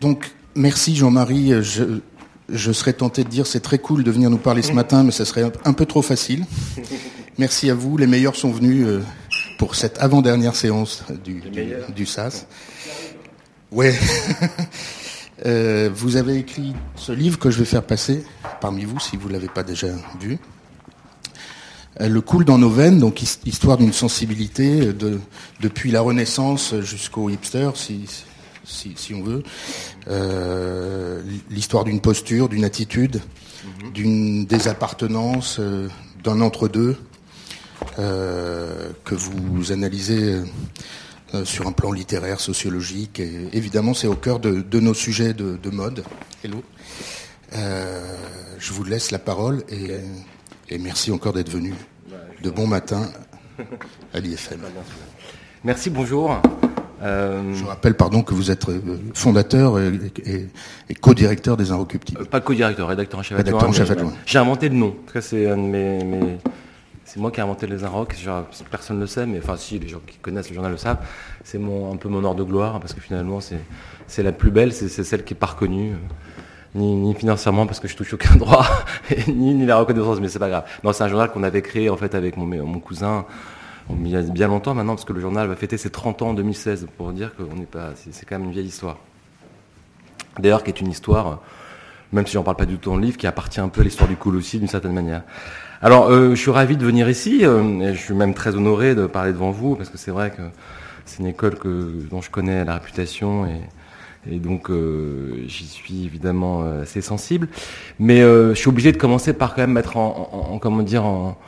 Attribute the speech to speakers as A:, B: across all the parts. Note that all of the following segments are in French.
A: Donc, merci Jean-Marie. Je, je serais tenté de dire c'est très cool de venir nous parler ce matin, mais ça serait un peu trop facile. Merci à vous. Les meilleurs sont venus euh, pour cette avant-dernière séance du, du, SAS. Ouais. Euh, vous avez écrit ce livre que je vais faire passer parmi vous, si vous l'avez pas déjà vu. Euh, le coule dans nos veines, donc histoire d'une sensibilité de, depuis la Renaissance jusqu'au hipster, si, si, si on veut. Euh, l'histoire d'une posture, d'une attitude, mhm. d'une désappartenance, euh, d'un entre-deux, euh, que vous analysez sur un plan littéraire, sociologique. Et évidemment, c'est au cœur de, nos sujets de, mode. Hello. je vous laisse la parole et, et merci encore d'être venu. Bah, de bon matin à l'IFM.
B: Merci, bonjour.
A: Euh, Je rappelle, pardon, que vous êtes euh, fondateur et, co-directeur des Inrecuptibles. Euh,
B: pas co-directeur, rédacteur en chef
A: rédacteur en chef adjoint.
B: J'ai inventé le nom. c'est un de mes, c'est moi qui ai inventé les Inrocs. Personne ne le sait, mais enfin, si les gens qui connaissent le journal le savent. C'est un peu mon ordre de gloire parce que finalement, c'est, la plus belle, c'est, celle qui est pas reconnue. Ni, financièrement parce que je touche aucun droit, ni, ni la reconnaissance, mais c'est pas grave. Non, c'est un journal qu'on avait créé en fait avec mon, mon cousin il y a bien longtemps maintenant, parce que le journal va fêter ses 30 ans en 2016, pour dire pas, c'est quand même une vieille histoire. D'ailleurs, qui est une histoire, même si j'en parle pas du tout dans le livre, qui appartient un peu à l'histoire du cool aussi, d'une certaine manière. Alors, euh, je suis ravi de venir ici, euh, et je suis même très honoré de parler devant vous, parce que c'est vrai que c'est une école que, dont je connais la réputation, et, et donc euh, j'y suis évidemment assez sensible. Mais je suis obligé de commencer par quand même mettre en, en comment dire, en,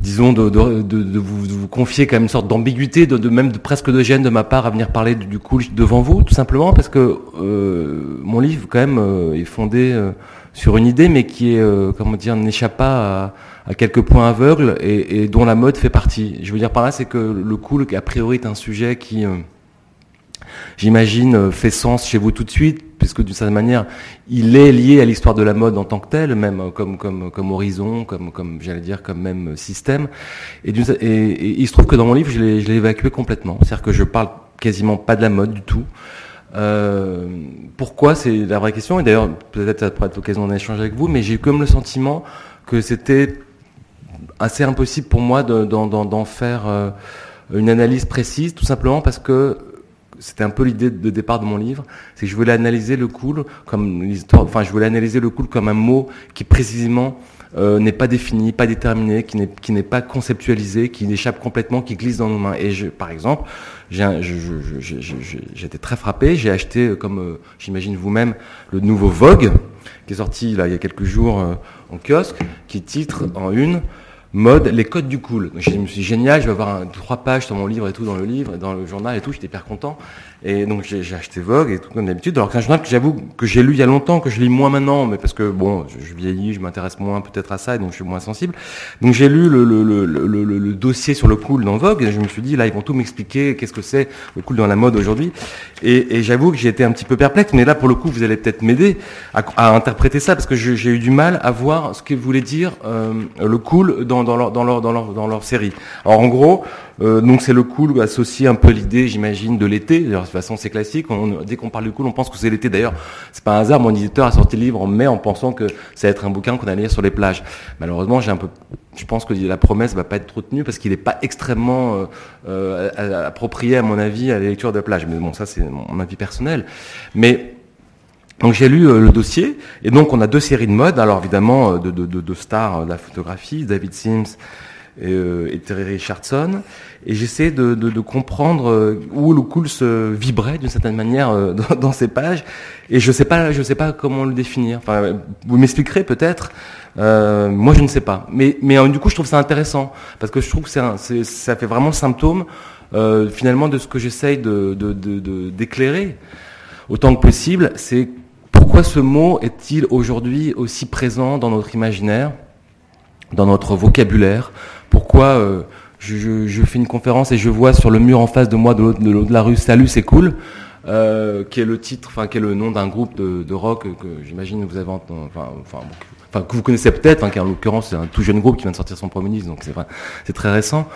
B: disons, de, de, de, vous, confier quand même une sorte d'ambiguïté, de, même presque de gêne de ma part à venir parler du, coup devant vous, tout simplement parce que euh, mon livre quand même euh, est fondé euh, sur une idée, mais qui est, comment dire, n'échappe pas à, à, quelques points aveugles et, et, dont la mode fait partie. Je veux dire par là, c'est que le cool, a priori, est un sujet qui j'imagine, euh, fait sens chez vous tout de suite, puisque d'une certaine manière, il est lié à l'histoire de la mode en tant que tel, même euh, comme comme comme horizon, comme comme j'allais dire, comme même système. Et, il se trouve que dans mon livre, je l'ai évacué complètement. C'est-à-dire que je parle quasiment pas de la mode du tout. Euh, pourquoi C'est la vraie question. Et d'ailleurs, peut-être ça pourrait être l'occasion d'en échanger avec vous, mais j'ai eu comme le sentiment que c'était assez impossible pour moi d'en faire euh, une analyse précise, tout simplement parce que c'était un peu l'idée de départ de mon livre, c'est que je voulais analyser le cool comme l'histoire, enfin je voulais analyser le cool comme un mot qui précisément euh, n'est pas défini, pas déterminé, qui n'est qui n'est pas conceptualisé, qui échappe complètement, qui glisse dans nos mains. Et je, par exemple, j'étais très frappé. J'ai acheté, euh, comme euh, j'imagine vous-même, le nouveau Vogue qui est sorti il y a quelques jours en kiosque, qui titre en une mode les codes du cool. Je me suis dit, génial, je vais avoir trois pages sur mon livre et tout dans le livre, dans le journal et tout, j'étais hyper content. Et donc j'ai acheté Vogue et tout comme d'habitude. Alors c'est un journal que j'avoue que j'ai lu il y a longtemps, que je lis moins maintenant, mais parce que bon, je, vieillis, je m'intéresse moins peut-être à ça et donc je suis moins sensible. Donc j'ai lu le, le, le, le, dossier sur le cool dans Vogue et je me suis dit là ils vont tout m'expliquer qu'est-ce que c'est le cool dans la mode aujourd'hui. Et, et j'avoue que j'ai été un petit peu perplexe, mais là pour le coup vous allez peut-être m'aider à, à, interpréter ça parce que j'ai eu du mal à voir ce que voulait dire euh, le cool dans, dans, leur, dans, leur, dans, leur, dans leur série. Alors en gros, euh, donc c'est le cool associé un peu l'idée, j'imagine, de l'été. Toute façon, c'est classique. dès qu'on parle du cool, on pense que c'est l'été. D'ailleurs, c'est pas un hasard. Mon éditeur a sorti le livre en mai en pensant que ça allait être un bouquin qu'on allait lire sur les plages. Malheureusement, j'ai un peu, je pense que la promesse va pas être trop tenue parce qu'il n'est pas extrêmement euh, euh, approprié, à mon avis, à la lecture de plage. Mais bon, ça c'est mon avis personnel. Mais donc j'ai lu le dossier et donc on a deux séries de mode. Alors évidemment de, de, de, de stars de la photographie, David Sims et, et Terry Richardson. Et j'essaie de, comprendre euh, où le cool se vibrait d'une certaine manière euh, dans, ces pages. Et je sais sais pas comment le définir. Vous m'expliquerez peut-être. Euh, moi je ne sais pas. Mais mais euh, du coup je trouve ça intéressant. Parce que je trouve que ça fait vraiment symptôme euh, finalement de ce que j'essaye de d'éclairer de, autant que possible. C'est pourquoi ce mot est-il aujourd'hui aussi présent dans notre imaginaire dans notre vocabulaire pourquoi je, je, fais une conférence et je vois sur le mur en face de moi, de l'autre de, la rue, Salut, c'est cool, euh, qui est le titre, enfin qui est le nom d'un groupe de, de, rock que j'imagine vous avez, enfin, enfin enfin que vous connaissez peut-être, hein, qui en l'occurrence c'est un tout jeune groupe qui vient de sortir son premier disque, donc c'est c'est très récent.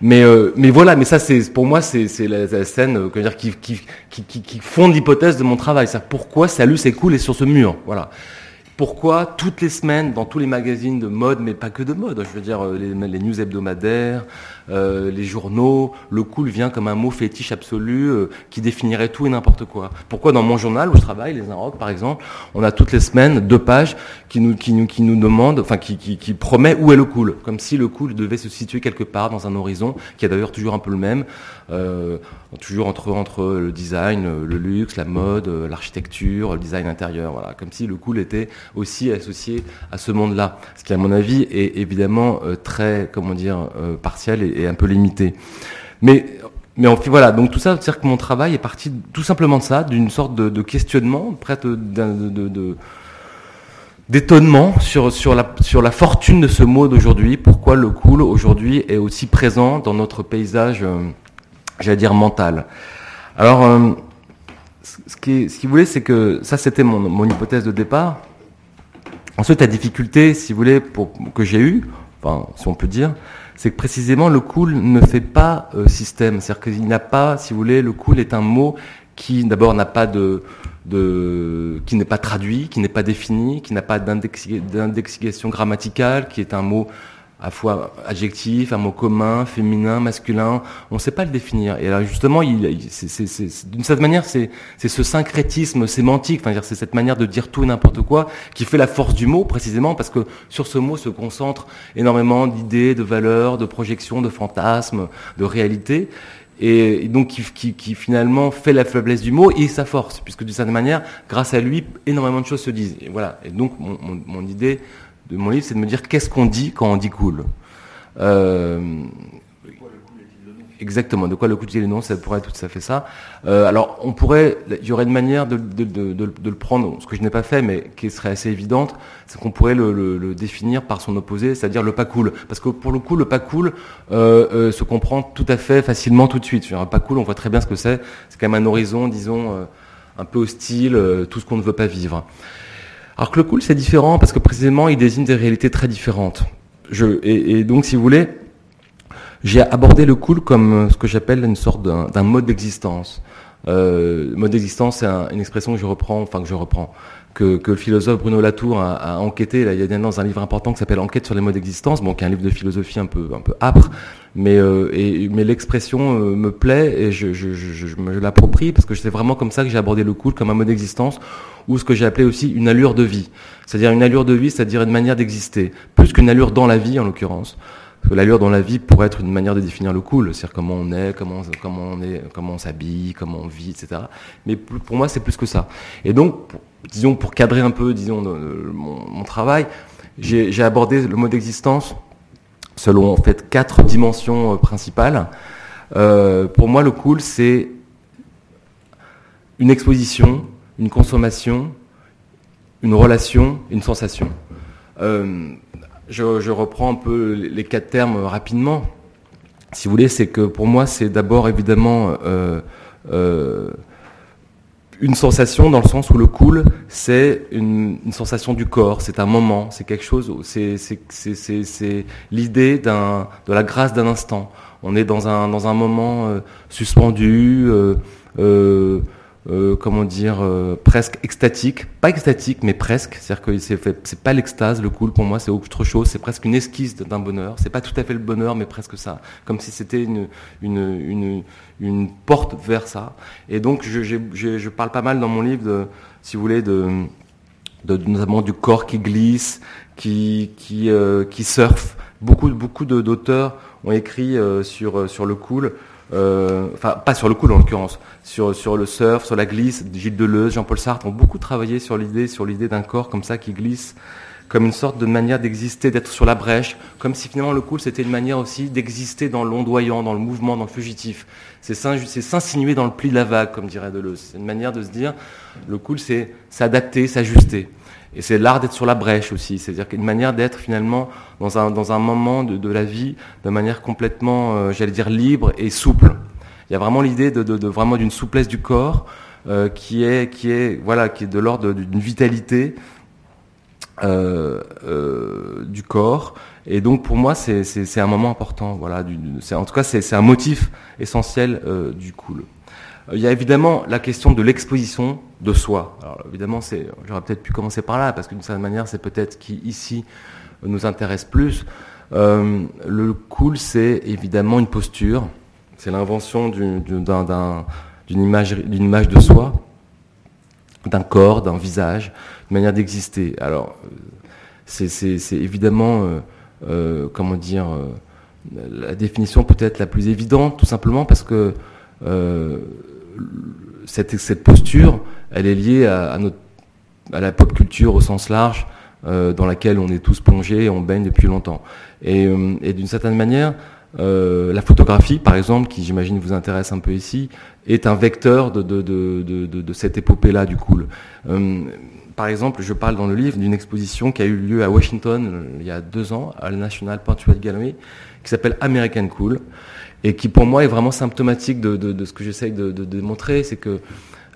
B: Mais euh, mais voilà, mais ça c'est pour moi c'est c'est la, scène euh, dire qui qui qui fonde l'hypothèse de mon travail, c'est pourquoi Salut c'est cool et sur ce mur, voilà. Pourquoi toutes les semaines, dans tous les magazines de mode, mais pas que de mode, je veux dire euh, les, les news hebdomadaires, euh, les journaux, le cool vient comme un mot fétiche absolu euh, qui définirait tout et n'importe quoi. Pourquoi dans mon journal où je travaille, les Inrocks par exemple, on a toutes les semaines deux pages qui nous, qui nous, qui nous demandent, enfin qui, qui, qui promet où est le cool, comme si le cool devait se situer quelque part dans un horizon qui est d'ailleurs toujours un peu le même, euh, toujours entre, entre le design, le luxe, la mode, l'architecture, le design intérieur, voilà, comme si le cool était aussi associé à ce monde-là, ce qui à mon avis est évidemment euh, très, comment dire, euh, partiel et, un peu limité. Mais mais enfin, voilà, donc tout ça, c'est-à-dire que mon travail est parti tout simplement de ça, d'une sorte de, questionnement, près de, d'étonnement sur, sur, la, sur la fortune de ce mot d'aujourd'hui, pourquoi le cool aujourd'hui est aussi présent dans notre paysage euh, j'allais dire mental. Alors, euh, ce qui, ce qui voulait, c'est que ça, c'était mon, mon, hypothèse de départ. Ensuite, la difficulté, si vous voulez, pour, que j'ai eue, enfin, si on peut dire, c'est que précisément le cool ne fait pas euh, système. C'est-à-dire qu'il n'a pas, si vous voulez, le cool est un mot qui, d'abord, n'a pas de, qui n'est pas traduit, qui n'est pas défini, qui n'a pas d'indexation grammaticale, qui est un mot à fois adjectif, un mot commun, féminin, masculin, on ne sait pas le définir. Et alors justement, il, d'une certaine manière, c'est ce syncrétisme sémantique, c'est cette manière de dire tout et n'importe quoi, qui fait la force du mot, précisément, parce que sur ce mot se concentre énormément d'idées, de valeurs, de projections, de fantasmes, de réalités et donc qui, qui, qui, finalement fait la faiblesse du mot et sa force, puisque d'une certaine manière, grâce à lui, énormément de choses se disent. Et voilà. Et donc mon idée de mon livre, c'est de me dire qu'est-ce qu'on dit quand on dit cool. Euh, Exactement. De quoi le coup de nom, ça pourrait tout à fait ça. Euh, alors, on pourrait, il y aurait une manière de, de, le prendre, ce que je n'ai pas fait, mais qui serait assez évidente, c'est qu'on pourrait le, le, le, définir par son opposé, c'est-à-dire le pas cool. Parce que pour le coup, le pas cool euh, euh, se comprend tout à fait facilement tout de suite. Un pas cool, on voit très bien ce que c'est. C'est quand même un horizon, disons, un peu hostile, tout ce qu'on ne veut pas vivre. Alors que le cool, c'est différent parce que précisément, il désigne des réalités très différentes. Et, donc, si vous voulez, j'ai abordé le cool comme ce que j'appelle une sorte d'un mode d'existence. Euh, mode d'existence, c'est un, une expression que je reprends, enfin que je reprends, que, que le philosophe Bruno Latour a, enquêté. Là, il y a dans un livre important qui s'appelle Enquête sur les modes d'existence, bon, qui est un livre de philosophie un peu un peu âpre, mais euh, mais l'expression euh, me plaît et je, je, je, je l'approprie parce que c'est vraiment comme ça que j'ai abordé le cool comme un mode d'existence ou ce que j'ai appelé aussi une allure de vie, c'est-à-dire une allure de vie, c'est-à-dire une manière d'exister, plus qu'une allure dans la vie en l'occurrence. Que l'allure dans la vie pourrait être une manière de définir le cool, c'est-à-dire comment on est, comment, on est, comment on s'habille, comment on vit, etc. Mais pour moi, c'est plus que ça. Et donc, pour, disons, pour cadrer un peu, disons, mon, travail, j'ai abordé le mode d'existence selon en fait quatre dimensions euh, principales. Euh, pour moi, le cool, c'est une exposition, une consommation, une relation, une sensation. Euh, je, reprends un peu les quatre termes rapidement. Si vous voulez, c'est que pour moi, c'est d'abord évidemment euh, euh, une sensation dans le sens où le cool, c'est une, une, sensation du corps, c'est un moment, c'est quelque chose, c'est l'idée de la grâce d'un instant. On est dans un, dans un moment euh, suspendu, euh, euh, euh, comment dire, euh, presque extatique, pas extatique, mais presque. C'est-à-dire que c'est, pas l'extase, le cool pour moi, c'est autre chose. C'est presque une esquisse d'un bonheur. C'est pas tout à fait le bonheur, mais presque ça, comme si c'était une, une, une, une porte vers ça. Et donc, je, je, je, parle pas mal dans mon livre, de, si vous voulez, de, de notamment du corps qui glisse, qui, qui, euh, qui surfe. Beaucoup, beaucoup d'auteurs ont écrit euh, sur, sur le cool. Euh, enfin pas sur le cool en l'occurrence, sur, sur le surf, sur la glisse, Gilles Deleuze, Jean-Paul Sartre ont beaucoup travaillé sur l'idée, sur l'idée d'un corps comme ça qui glisse, comme une sorte de manière d'exister, d'être sur la brèche, comme si finalement le cool c'était une manière aussi d'exister dans l'ondoyant, dans le mouvement, dans le fugitif. C'est s'insinuer dans le pli de la vague, comme dirait Deleuze. C'est une manière de se dire, le cool c'est s'adapter, s'ajuster. Et c'est l'art d'être sur la brèche aussi, c'est-à-dire une manière d'être finalement dans un, dans un moment de, la vie de manière complètement, euh, j'allais dire, libre et souple. Il y a vraiment l'idée de, vraiment d'une souplesse du corps euh, qui est qui est voilà qui est de l'ordre d'une vitalité du corps. Et donc pour moi, c'est un moment important. Voilà, en tout cas, c'est un motif essentiel du cool. Il y a évidemment la question de l'exposition de soi. Alors évidemment, j'aurais peut-être pu commencer par là, parce que d'une certaine manière, c'est peut-être qui ici nous intéresse plus. Euh, le cool, c'est évidemment une posture, c'est l'invention d'une image, de soi, d'un corps, d'un visage, une manière d'exister. Alors, c'est évidemment, euh, euh, comment dire, la définition peut-être la plus évidente, tout simplement parce que cette, posture, elle est liée à, notre, à la pop culture au sens large, euh, dans laquelle on est tous plongés et on baigne depuis longtemps. Et, euh, d'une certaine manière, euh, la photographie, par exemple, qui j'imagine vous intéresse un peu ici, est un vecteur de, de, de, de, cette épopée-là du cool. Par exemple, je parle dans le livre d'une exposition qui a eu lieu à Washington il y a deux ans, à la National Portrait Gallery, qui s'appelle American Cool et qui pour moi est vraiment symptomatique de, de, de ce que j'essaye de, de, démontrer, c'est que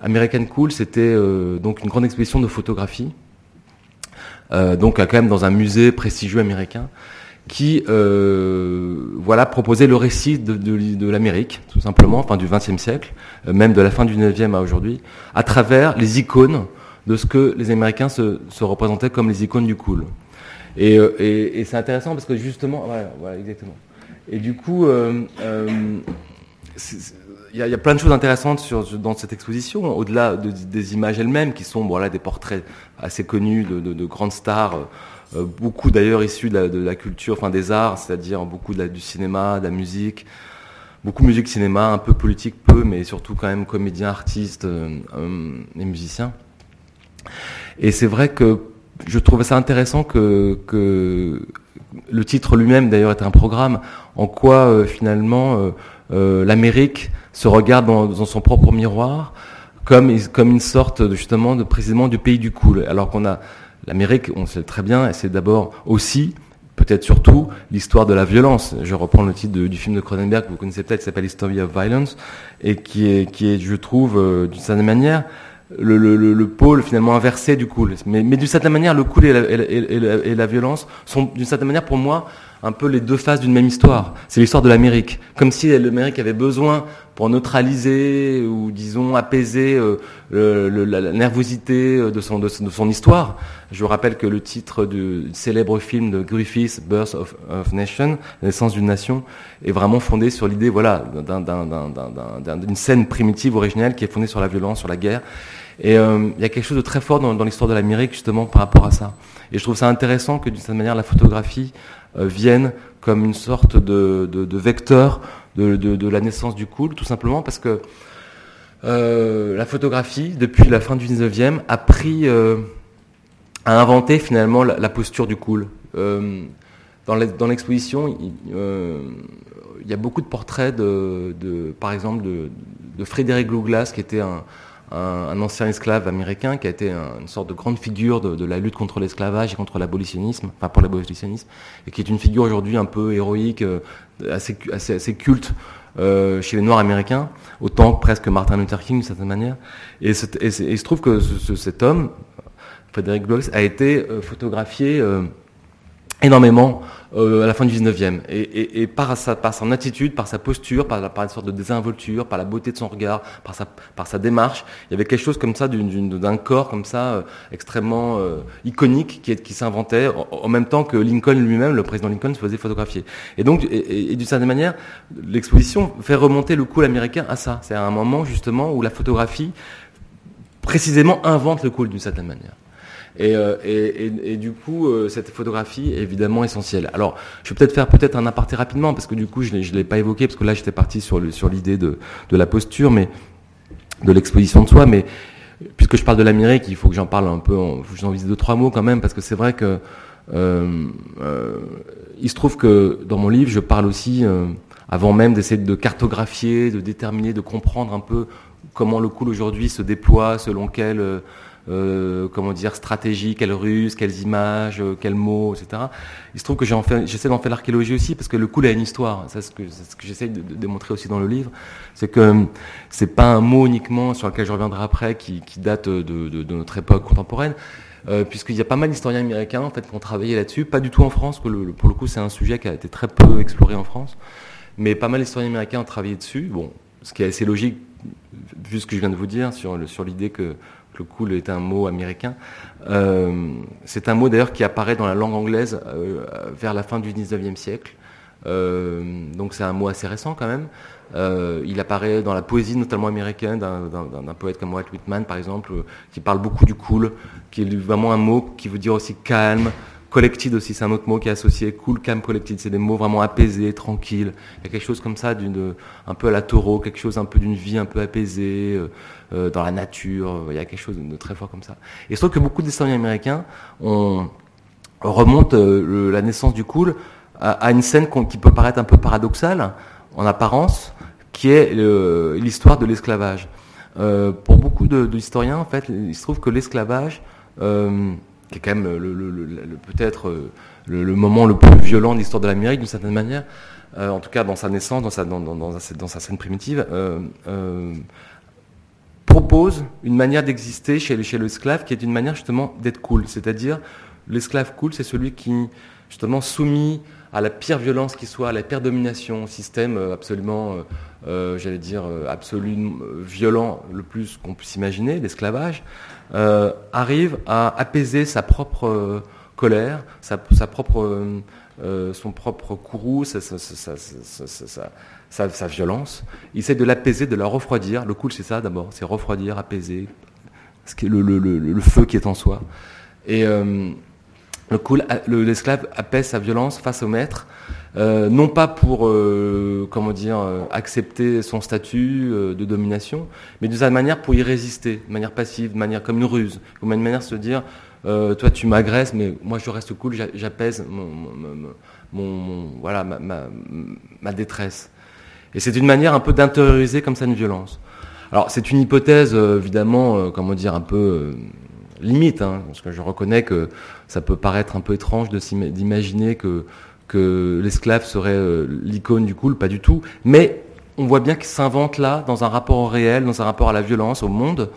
B: American Cool, c'était euh, donc une grande exposition de photographie, euh, donc quand même dans un musée prestigieux américain, qui euh, voilà proposait le récit de, de, l'Amérique, tout simplement, enfin du XXe siècle, euh, même de la fin du XIXe à aujourd'hui, à travers les icônes de ce que les Américains se, se représentaient comme les icônes du cool. Et, euh, et, et c'est intéressant parce que justement, voilà, voilà exactement. Et du coup, euh, euh, il y, a, plein de choses intéressantes dans cette exposition, au-delà des images elles-mêmes, qui sont voilà, des portraits assez connus de, grandes stars, euh, beaucoup d'ailleurs issus de la, culture, enfin des arts, c'est-à-dire beaucoup du cinéma, de la musique, beaucoup musique, cinéma, un peu politique, peu, mais surtout quand même comédiens, artistes et musiciens. Et c'est vrai que je trouvais ça intéressant que le titre lui-même d'ailleurs est un programme en quoi euh, finalement euh, euh, l'Amérique se regarde dans, son propre miroir comme, une sorte justement de précisément du pays du cool. Alors qu'on a l'Amérique, on sait très bien, c'est d'abord aussi peut-être surtout l'histoire de la violence. Je reprends le titre du film de Cronenberg que vous connaissez peut-être, qui s'appelle History of Violence, et qui est je trouve, d'une certaine manière, le, le, le, pôle finalement inversé du cool. Mais, mais d'une certaine manière, le cool et la, et et violence sont d'une certaine manière pour moi un peu les deux faces d'une même histoire. C'est l'histoire de l'Amérique. Comme si l'Amérique avait besoin, pour neutraliser ou disons apaiser euh, le, la, nervosité de son, de, son histoire. Je vous rappelle que le titre du célèbre film de Griffith, Birth of, Nation, naissance d'une nation, est vraiment fondé sur l'idée voilà, d'une scène primitive, originelle, qui est fondée sur la violence, sur la guerre. Et euh, il y a quelque chose de très fort dans, l'histoire de l'Amérique, justement, par rapport à ça. Et je trouve ça intéressant que, d'une certaine manière, la photographie euh, viennent comme une sorte de, vecteur de, la naissance du cool, tout simplement parce que euh, la photographie, depuis la fin du 19e, a pris, a inventé finalement la, posture du cool. Dans l'exposition, il, y a beaucoup de portraits de, par exemple, de, de Frédéric Douglas, qui était un, un, ancien esclave américain qui a été une sorte de grande figure de, la lutte contre l'esclavage et contre l'abolitionnisme, enfin pour l'abolitionnisme, et qui est une figure aujourd'hui un peu héroïque, euh, assez, culte euh, chez les Noirs américains, autant que presque Martin Luther King d'une certaine manière. Et, et, il se trouve que cet homme, Frédéric Bloch, a été euh, photographié énormément euh, à la fin du 19e. Et, par, sa, son attitude, par sa posture, par, par une sorte de désinvolture, par la beauté de son regard, par sa, démarche, il y avait quelque chose comme ça d'un corps comme ça euh, extrêmement euh, iconique qui, qui s'inventait en, même temps que Lincoln lui-même, le président Lincoln, se faisait photographier. Et donc, et, et d'une certaine manière, l'exposition fait remonter le cool américain à ça. C'est à un moment justement où la photographie précisément invente le cool d'une certaine manière. Et, euh, et, du coup, euh, cette photographie est évidemment essentielle. Alors, je vais peut-être faire peut-être un aparté rapidement, parce que du coup, je ne l'ai pas évoqué, parce que là, j'étais parti sur l'idée de, la posture, mais de l'exposition de soi. Mais puisque je parle de l'Amérique, il faut que j'en parle un peu, il faut que j'en dise deux, trois mots quand même, parce que c'est vrai que euh, il se trouve que dans mon livre, je parle aussi, avant même d'essayer de cartographier, de déterminer, de comprendre un peu comment le cool aujourd'hui se déploie, selon quel euh, comment dire, stratégie, quelles ruses, quelles images, euh, quels mots, etc. Il se trouve que j'essaie d'en faire l'archéologie aussi parce que le cool a une histoire. C'est ce que, ce j'essaie de, démontrer aussi dans le livre, c'est que c'est pas un mot uniquement sur lequel je reviendrai après qui, date de, notre époque contemporaine. Euh, puisqu'il y a pas mal d'historiens américains en fait qui ont travaillé là-dessus, pas du tout en France, que pour le coup c'est un sujet qui a été très peu exploré en France, mais pas mal d'historiens américains ont travaillé dessus. Bon, ce qui est assez logique vu ce que je viens de vous dire sur l'idée que le cool est un mot américain. Euh, c'est un mot d'ailleurs qui apparaît dans la langue anglaise euh, vers la fin du 19e siècle. Euh, donc c'est un mot assez récent quand même. il apparaît dans la poésie notamment américaine d'un poète comme Walt Whitman par exemple, qui parle beaucoup du cool, qui est vraiment un mot qui veut dire aussi calme, Collected aussi, c'est un autre mot qui est associé. Cool, calm, collected, c'est des mots vraiment apaisés, tranquilles. Il y a quelque chose comme ça, d'une, un peu à la taureau, quelque chose un peu d'une vie un peu apaisée, euh, euh, dans la nature. Il y a quelque chose de très fort comme ça. Et je trouve que beaucoup d'historiens américains on, remontent euh, la naissance du cool à, une scène qui peut paraître un peu paradoxale en apparence, qui est l'histoire de l'esclavage. pour beaucoup d'historiens, en fait, il se trouve que l'esclavage qui est quand même le, peut-être euh, le, moment le plus violent de l'histoire de l'Amérique d'une certaine manière, euh, en tout cas dans sa naissance, dans sa, scène primitive, euh, propose une manière d'exister chez, chez l'esclave qui est une manière justement d'être cool. C'est-à-dire, l'esclave cool, c'est celui qui, justement, soumis à la pire violence qui soit, à la pire domination, système absolument, j'allais dire, absolument violent le plus qu'on puisse imaginer, l'esclavage, euh, arrive à apaiser sa propre euh, colère, sa, propre, euh, son propre courroux, sa, violence. Il essaie de l'apaiser, de la refroidir. Le cool, c'est ça d'abord, c'est refroidir, apaiser, ce le, le, feu qui est en soi. Le cool, l'esclave apaise sa violence face au maître euh, non pas pour euh, comment dire euh, accepter son statut de domination, mais d'une certaine manière pour y résister, de manière passive, de manière comme une ruse, comme une manière de se dire toi tu m'agresses, mais moi je reste cool, j'apaise mon, voilà ma, détresse. Et c'est une manière un peu d'intérioriser comme ça une violence. Alors c'est une hypothèse évidemment, comment dire, un peu limite, hein, parce que je reconnais que ça peut paraître un peu étrange d'imaginer que l'esclave serait euh, l'icône du cool, pas du tout. Mais on voit bien qu'il s'invente là, dans un rapport au réel, dans un rapport à la violence, au monde,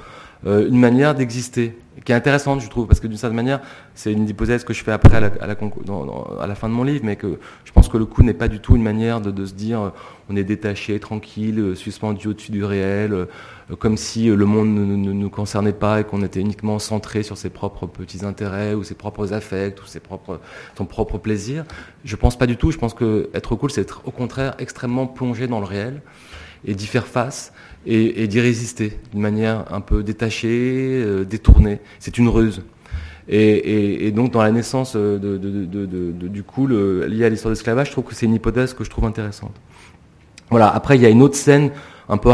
B: euh, une manière d'exister, qui est intéressante, je trouve, parce que d'une certaine manière, c'est une hypothèse que je fais après à la, fin de mon livre, mais que je pense que le coup n'est pas du tout une manière de, se dire euh, on est détaché, tranquille, suspendu au-dessus du réel, comme si le monde ne, nous concernait pas et qu'on était uniquement centré sur ses propres petits intérêts ou ses propres affects ou ses propres, son propre plaisir. Je pense pas du tout. Je pense que être cool, c'est être au contraire extrêmement plongé dans le réel et d'y faire face et, d'y résister d'une manière un peu détachée, euh, détournée. C'est une ruse. Et, donc dans la naissance de, du cool euh, lié à l'histoire de l'esclavage, je trouve que c'est une hypothèse que je trouve intéressante. Voilà. Après, il y a une autre scène un peu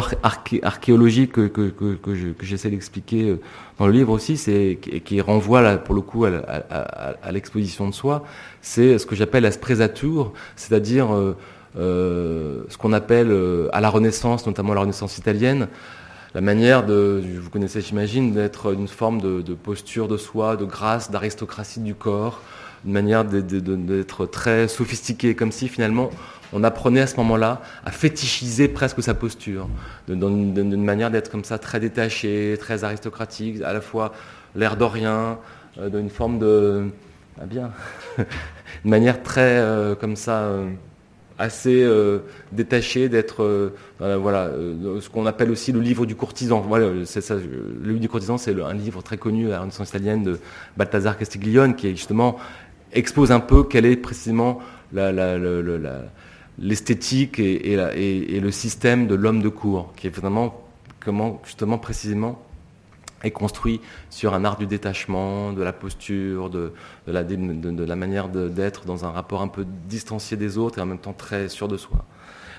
B: archéologique que, que, que, j'essaie d'expliquer euh, dans le livre aussi, c'est qui renvoie là, pour le coup à, l'exposition de soi, c'est ce que j'appelle la spresature, c'est-à-dire euh, euh, ce qu'on appelle à la Renaissance, notamment la Renaissance italienne, la manière de, vous connaissez j'imagine, d'être une forme de, posture de soi, de grâce, d'aristocratie du corps, une manière d'être très sophistiqué, comme si finalement on apprenait à ce moment-là à fétichiser presque sa posture, d'une manière d'être comme ça très détaché, très aristocratique, à la fois l'air d'orien, euh, d'une forme de... Ah bien, une manière très euh, comme ça, euh, assez détachée d'être, voilà, ce qu'on appelle aussi le livre du courtisan. Voilà, le livre du courtisan, c'est un livre très connu à la Renaissance italienne de Balthazar Castiglione, qui justement expose un peu quelle est précisément l'esthétique et, et, le système de l'homme de cour, qui est vraiment comment justement précisément est construit sur un art du détachement, de la posture, de, la, de la, manière d'être dans un rapport un peu distancié des autres et en même temps très sûr de soi.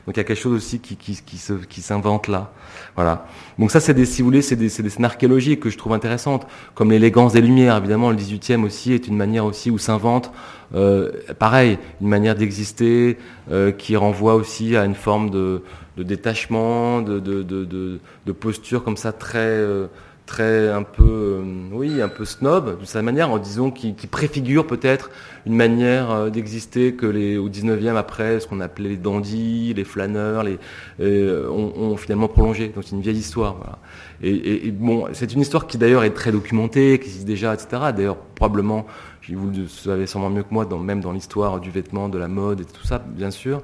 B: Donc il y a quelque chose aussi qui, qui, qui, se, qui s'invente là. Voilà. Donc ça, c'est des, si vous voulez, c'est des, des scènes archéologiques que je trouve intéressantes, comme l'élégance des lumières. Évidemment, le 18e aussi est une manière aussi où s'invente, euh, pareil, une manière d'exister euh, qui renvoie aussi à une forme de, de détachement, de, de, de, de, posture comme ça très euh, très un peu, euh, oui, un peu snob de sa manière, en disant qui, préfigure peut-être une manière euh, d'exister que les au 19e après, ce qu'on appelait les dandys, les flâneurs, les euh, ont, finalement prolongé. Donc c'est une vieille histoire. Et, bon, c'est une histoire qui d'ailleurs est très documentée, qui existe déjà, etc. D'ailleurs probablement, vous le savez sûrement mieux que moi, même dans l'histoire du vêtement, de la mode et tout ça, bien sûr.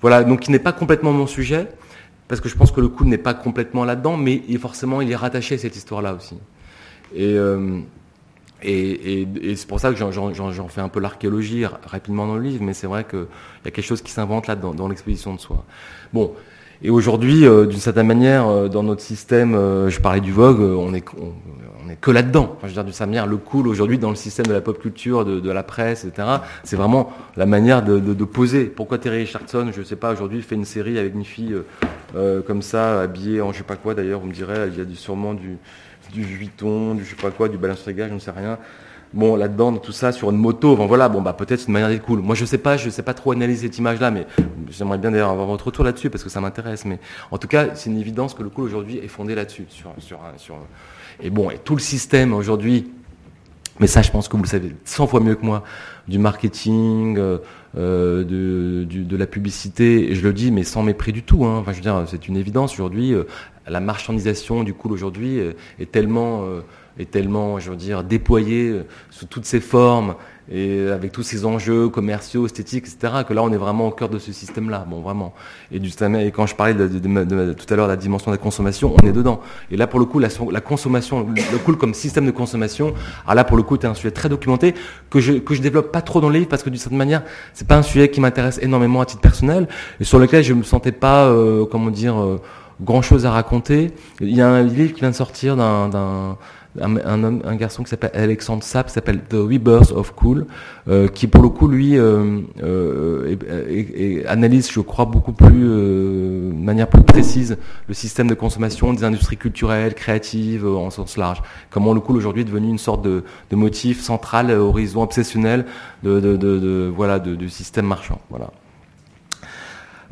B: Voilà, donc qui n'est pas complètement mon sujet parce que je pense que le coup n'est pas complètement là-dedans, mais forcément, il est rattaché à cette histoire-là aussi. Et, euh, et, c'est pour ça que j'en fais un peu l'archéologie rapidement dans le livre, mais c'est vrai qu'il y a quelque chose qui s'invente là dans, dans l'exposition de soi. Bon, et aujourd'hui, euh, d'une certaine manière, euh, dans notre système, je parlais du Vogue, on est, on n'est que là-dedans. Enfin, je veux dire, d'une certaine manière, le cool aujourd'hui dans le système de la pop culture, de, la presse, etc., c'est vraiment la manière de, poser. Pourquoi Terry Richardson, je ne sais pas, aujourd'hui fait une série avec une fille euh, euh, comme ça, habillée en je sais pas quoi d'ailleurs, vous me direz, il y a sûrement du, du Vuitton, du je sais pas quoi, du Balenciaga, je ne sais rien. Bon, là-dedans, tout ça, sur une moto, bon voilà, bon bah peut-être une manière d'être cool. Moi je sais pas, je sais pas trop analyser cette image-là, mais j'aimerais bien d'ailleurs avoir votre retour là-dessus parce que ça m'intéresse. Mais en tout cas, c'est une évidence que le cool aujourd'hui est fondé là-dessus, sur, sur, et bon, et tout le système aujourd'hui, mais ça je pense que vous le savez 100 fois mieux que moi, du marketing, euh, euh de, de, la publicité, et je le dis, mais sans mépris du tout. Hein. Enfin, je veux dire, c'est une évidence aujourd'hui. Euh, la marchandisation du cool aujourd'hui est tellement, est tellement, je veux dire, déployée sous toutes ses formes et avec tous ces enjeux commerciaux, esthétiques, etc., que là on est vraiment au cœur de ce système-là, bon vraiment. Et, du, et quand je parlais de, tout à l'heure de la dimension de la consommation, on est dedans. Et là pour le coup, la, la consommation, le cool comme système de consommation, alors là pour le coup, c'est un sujet très documenté que je que je développe pas trop dans le livre parce que d'une certaine manière, c'est pas un sujet qui m'intéresse énormément à titre personnel et sur lequel je me sentais pas, euh, comment dire, euh, grand chose à raconter. Il y a un livre qui vient de sortir d'un un, un, garçon qui s'appelle Alexandre Sapp, s'appelle The Rebirth of Cool, euh, qui pour le coup lui euh, euh, analyse, je crois, beaucoup plus, de manière plus précise, le système de consommation des industries culturelles, créatives, en sens large. Comment le cool aujourd'hui est devenu une sorte de, de motif central, horizon obsessionnel de, de, de voilà, du système marchand. Voilà.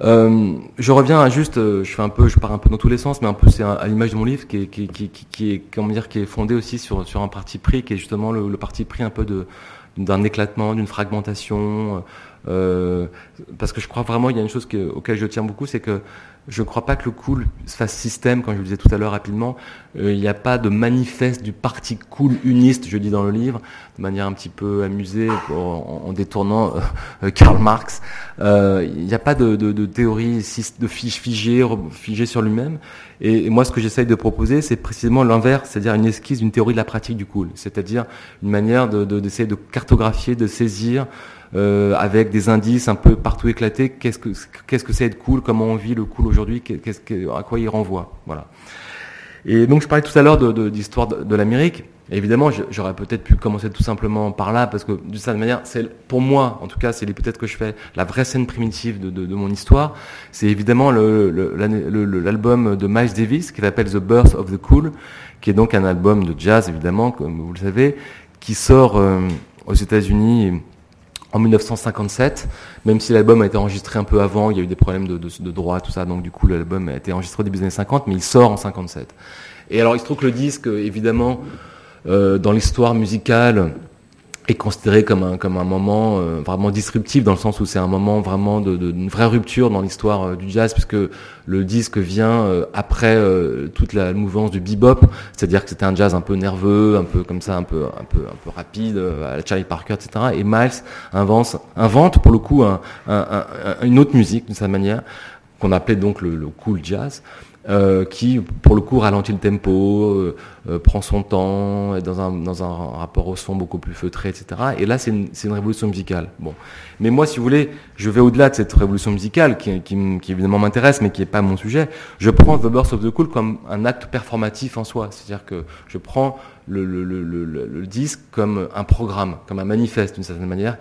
B: Euh, je reviens à juste, euh, je fais un peu, je pars un peu dans tous les sens, mais un peu c'est à l'image de mon livre qui est, qui, qui, est, comment dire, qui est fondé aussi sur, sur un parti pris, qui est justement le, le parti pris un peu de d'un éclatement, d'une fragmentation, euh, parce que je crois vraiment, il y a une chose que, auquel je tiens beaucoup, c'est que je ne crois pas que le cool fasse système, comme je le disais tout à l'heure rapidement. Euh, il n'y a pas de manifeste du parti cool uniste, je dis dans le livre, de manière un petit peu amusée, en, détournant euh, Karl Marx. Euh, il n'y a pas de, de, de théorie de fiche figée, figée sur lui-même. Et, moi, ce que j'essaye de proposer, c'est précisément l'inverse, c'est-à-dire une esquisse d'une théorie de la pratique du cool, c'est-à-dire une manière d'essayer de, de cartographier, de saisir euh, avec des indices un peu partout éclatés. Qu'est-ce que qu'est-ce que c'est être cool Comment on vit le cool aujourd'hui Qu'est-ce que, à quoi il renvoie Voilà. Et donc je parlais tout à l'heure d'histoire de, de, de l'Amérique. Évidemment, j'aurais peut-être pu commencer tout simplement par là, parce que d'une certaine manière, c'est pour moi, en tout cas, c'est peut-être que je fais la vraie scène primitive de, de, de mon histoire. C'est évidemment l'album le, de Miles Davis qui s'appelle The Birth of the Cool, qui est donc un album de jazz, évidemment, comme vous le savez, qui sort euh, aux États-Unis en 1957, même si l'album a été enregistré un peu avant, il y a eu des problèmes de, de, droit, tout ça, donc du coup l'album a été enregistré début des années 50, mais il sort en 57. Et alors il se trouve que le disque, évidemment, euh, dans l'histoire musicale, est considéré comme un, comme un moment euh, vraiment disruptif dans le sens où c'est un moment vraiment de, de, vraie rupture dans l'histoire euh, du jazz puisque le disque vient euh, après toute la mouvance du bebop, c'est-à-dire que c'était un jazz un peu nerveux, un peu comme ça, un peu un peu un peu rapide à la Charlie Parker, etc. Et Miles invente, invente pour le coup un, un, une autre musique d'une certaine manière qu'on appelait donc le, le cool jazz. Euh, qui, pour le coup, ralentit le tempo, euh, euh, prend son temps, est dans un, dans un rapport au son beaucoup plus feutré, etc. Et là, c'est une, une, révolution musicale. Bon. Mais moi, si vous voulez, je vais au-delà de cette révolution musicale, qui, qui, qui évidemment m'intéresse, mais qui n'est pas mon sujet. Je prends The Birth of the Cool comme un acte performatif en soi. C'est-à-dire que je prends le, le, le, le, disque comme un programme, comme un manifeste, d'une certaine manière,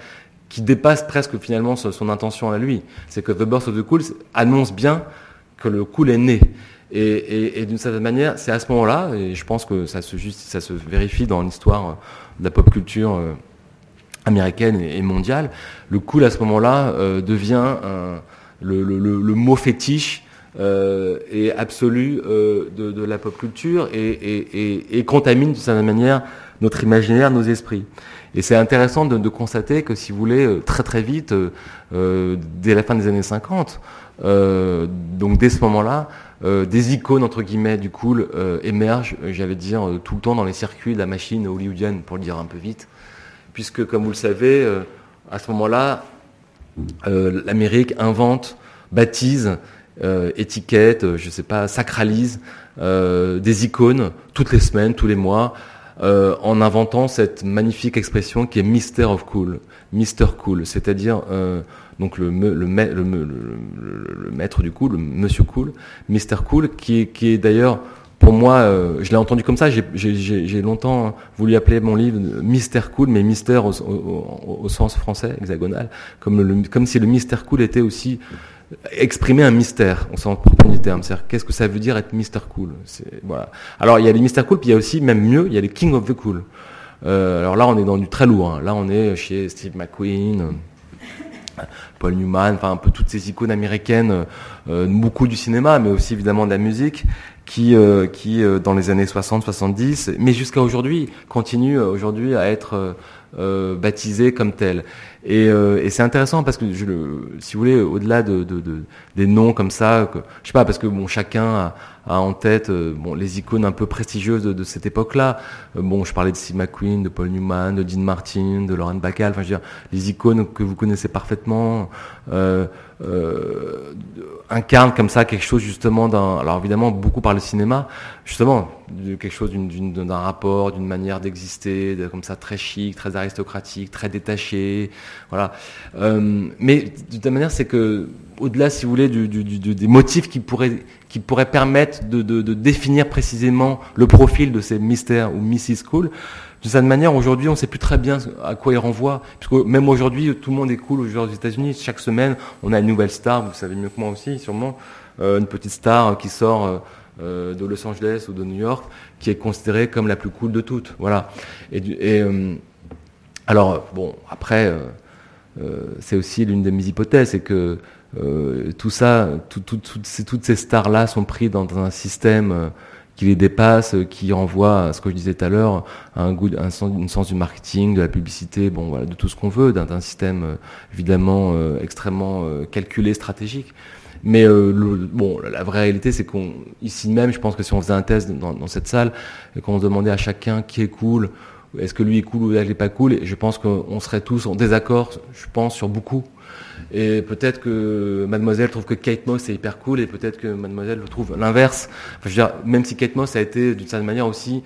B: qui dépasse presque finalement son, son intention à lui. C'est que The Birth of the Cool annonce bien que le cool est né. Et, et, et d'une certaine manière, c'est à ce moment-là, et je pense que ça se, juste, ça se vérifie dans l'histoire de la pop culture euh, américaine et, mondiale, le cool à ce moment-là euh, devient un, le, le, le, mot fétiche et absolue de, la pop culture et, contamine d'une certaine manière notre imaginaire, nos esprits. Et c'est intéressant de, de, constater que, si vous voulez, très très vite, dès la fin des années 50, donc dès ce moment-là, euh, des icônes entre guillemets du cool euh, émergent, euh, j'allais dire, tout le temps dans les circuits de la machine hollywoodienne, pour le dire un peu vite, puisque comme vous le savez, à ce moment-là, l'Amérique invente, baptise, étiquette, je sais pas, sacralise des icônes toutes les semaines, tous les mois, en inventant cette magnifique expression qui est Mister of Cool, Mister Cool, c'est-à-dire donc le, le, le, maître du cool, le monsieur cool, Mr Cool, qui, qui est d'ailleurs pour moi, euh, je l'ai entendu comme ça. J'ai longtemps voulu appeler mon livre Mister Cool, mais Mister au, au, au, sens français, hexagonal, comme, le, comme si le Mister Cool était aussi exprimer un mystère au sens propre du terme. C'est-à-dire, qu'est-ce que ça veut dire être Mister Cool? Voilà. Alors, il y a les Mister Cool, puis il y a aussi, même mieux, il y a les King of the Cool. Euh, alors là, on est dans du très lourd. Hein. Là, on est chez Steve McQueen. Paul Newman, enfin un peu toutes ces icônes américaines, euh, beaucoup du cinéma, mais aussi évidemment de la musique, qui, euh, qui euh, dans les années 60-70, mais jusqu'à aujourd'hui, continuent aujourd'hui à être baptisés comme tels. Et, et c'est intéressant parce que, si vous voulez, au-delà de, de, de, des noms comme ça, que, je sais pas, parce que bon, chacun a, en tête euh, bon, les icônes un peu prestigieuses de, cette époque-là. Euh, bon, je parlais de Steve McQueen, de Paul Newman, de Dean Martin, de Lauren Bacall. Enfin, je veux dire, les icônes que vous connaissez parfaitement euh, euh, incarnent comme ça quelque chose justement d'un. Alors évidemment, beaucoup par le cinéma, justement, de quelque chose d'un rapport, d'une manière d'exister, comme ça très chic, très aristocratique, très détaché. Voilà. Euh, mais de toute manière, c'est que au-delà, si vous voulez, du, des motifs qui pourraient, qui pourraient permettre de, de, définir précisément le profil de ces mystères ou Mrs. Cool, d'une certaine manière, aujourd'hui, on ne sait plus très bien à quoi il renvoie. Puisque même aujourd'hui, tout le monde est cool aux États-Unis. Chaque semaine, on a une nouvelle star, vous savez mieux que moi aussi, sûrement, euh, une petite star qui sort euh, de Los Angeles ou de New York, qui est considérée comme la plus cool de toutes. Voilà. Et, euh, alors, bon, après, c'est aussi l'une de mes hypothèses, c'est que euh, tout ça, toutes ces stars-là sont prises dans, un système euh, qui les dépasse, euh, qui renvoie à ce que je disais tout à l'heure, un goût, un sens, du marketing, de la publicité, bon voilà, de tout ce qu'on veut, d'un système évidemment extrêmement calculé, stratégique. Mais bon, la vraie réalité, c'est qu'on ici même, je pense que si on faisait un test dans, dans cette salle et qu'on demandait à chacun qui est cool, est-ce que lui est cool ou elle n'est pas cool, et je pense qu'on serait tous en désaccord, je pense, sur beaucoup. Et peut-être que Mademoiselle trouve que Kate Moss est hyper cool et peut-être que Mademoiselle trouve l'inverse. je veux dire, même si Kate Moss a été d'une certaine manière aussi,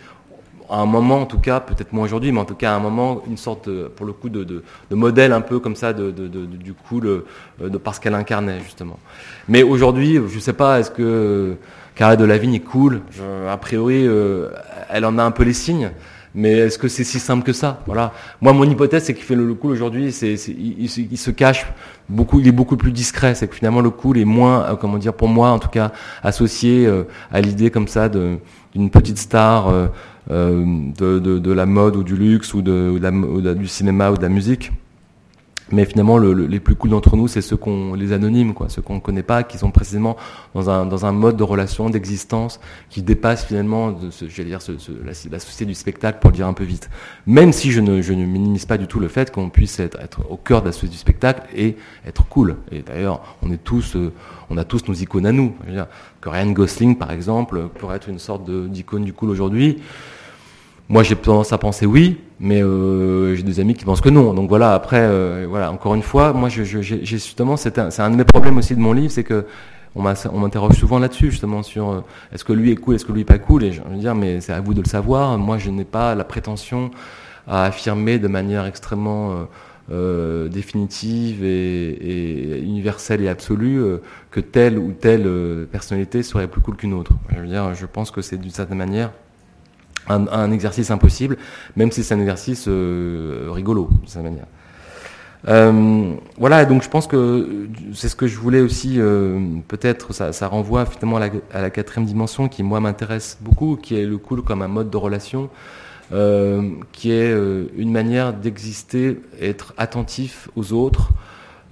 B: à un moment en tout cas, peut-être moins aujourd'hui, mais en tout cas à un moment, une sorte, pour le coup, de, modèle un peu comme ça de, du cool, euh, de, parce qu'elle incarnait justement. Mais aujourd'hui, je sais pas, est-ce que Carré de Lavigne est cool? A priori, euh, elle en a un peu les signes. Mais est-ce que c'est si simple que ça? Voilà. Moi, mon hypothèse, c'est qu'il fait le, cool aujourd'hui, c'est, il, se cache beaucoup, il est beaucoup plus discret. C'est que finalement, le cool est moins, euh, comment dire, pour moi, en tout cas, associé euh, à l'idée comme ça d'une petite star euh, de, de, de, la mode ou du luxe ou, de, ou du cinéma ou de la musique. Mais finalement, le, les plus cool d'entre nous, c'est ceux qu'on, les anonymes, quoi, ceux qu'on ne connaît pas, qui sont précisément dans un, dans un mode de relation, d'existence, qui dépasse finalement, de ce, j'allais dire, ce, ce, la, la, société du spectacle, pour le dire un peu vite. Même si je ne, je ne minimise pas du tout le fait qu'on puisse être, être, au cœur de la société du spectacle et être cool. Et d'ailleurs, on est tous, euh, on a tous nos icônes à nous. Je veux dire, que Ryan Gosling, par exemple, pourrait être une sorte d'icône du cool aujourd'hui. Moi, j'ai tendance à penser oui, mais euh, j'ai des amis qui pensent que non. Donc voilà. Après, euh, voilà. Encore une fois, moi, j'ai justement, c'est un, un, de mes problèmes aussi de mon livre, c'est que on m'interroge souvent là-dessus, justement, sur euh, est-ce que lui est cool, est-ce que lui est pas cool? Et je veux dire, mais c'est à vous de le savoir. Moi, je n'ai pas la prétention à affirmer de manière extrêmement euh, euh définitive et, et, universelle et absolue euh, que telle ou telle personnalité serait plus cool qu'une autre. Je veux dire, je pense que c'est d'une certaine manière un, exercice impossible, même si c'est un exercice euh, rigolo, de cette manière. Euh, voilà, donc je pense que c'est ce que je voulais aussi, euh, peut-être, ça, renvoie finalement à la, quatrième dimension qui, moi, m'intéresse beaucoup, qui est le cool comme un mode de relation, euh, qui est euh, une manière d'exister, être attentif aux autres,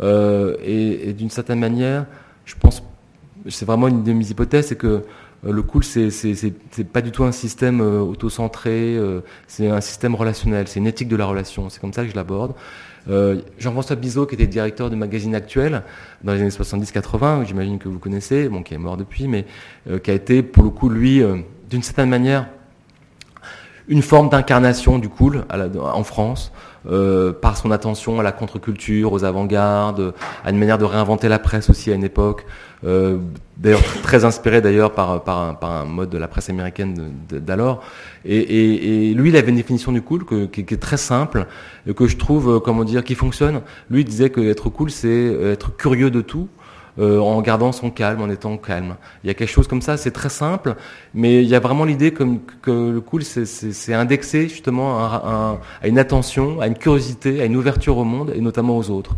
B: euh, et, et d'une certaine manière, je pense c'est vraiment une de mes hypothèses, c'est que le cool, c'est pas du tout un système auto-centré, c'est un système relationnel, c'est une éthique de la relation. C'est comme ça que je l'aborde. Jean-François Bizot, qui était directeur du magazine Actuel dans les années 70-80, j'imagine que vous connaissez, bon, qui est mort depuis, mais qui a été, pour le coup, lui, d'une certaine manière, une forme d'incarnation du cool en France, euh, par son attention à la contre-culture, aux avant-gardes, à une manière de réinventer la presse aussi à une époque, euh, d'ailleurs très inspiré d'ailleurs par, par, un, par un mode de la presse américaine d'alors. Et, et, lui, il avait une définition du cool qui, est très simple, que je trouve, euh, comment dire, qui fonctionne. Lui, il disait que être cool, c'est être curieux de tout, euh, en gardant son calme, en étant calme. Il y a quelque chose comme ça, c'est très simple, mais il y a vraiment l'idée que le cool, c'est indexé justement à, une attention, à une curiosité, à une ouverture au monde et notamment aux autres.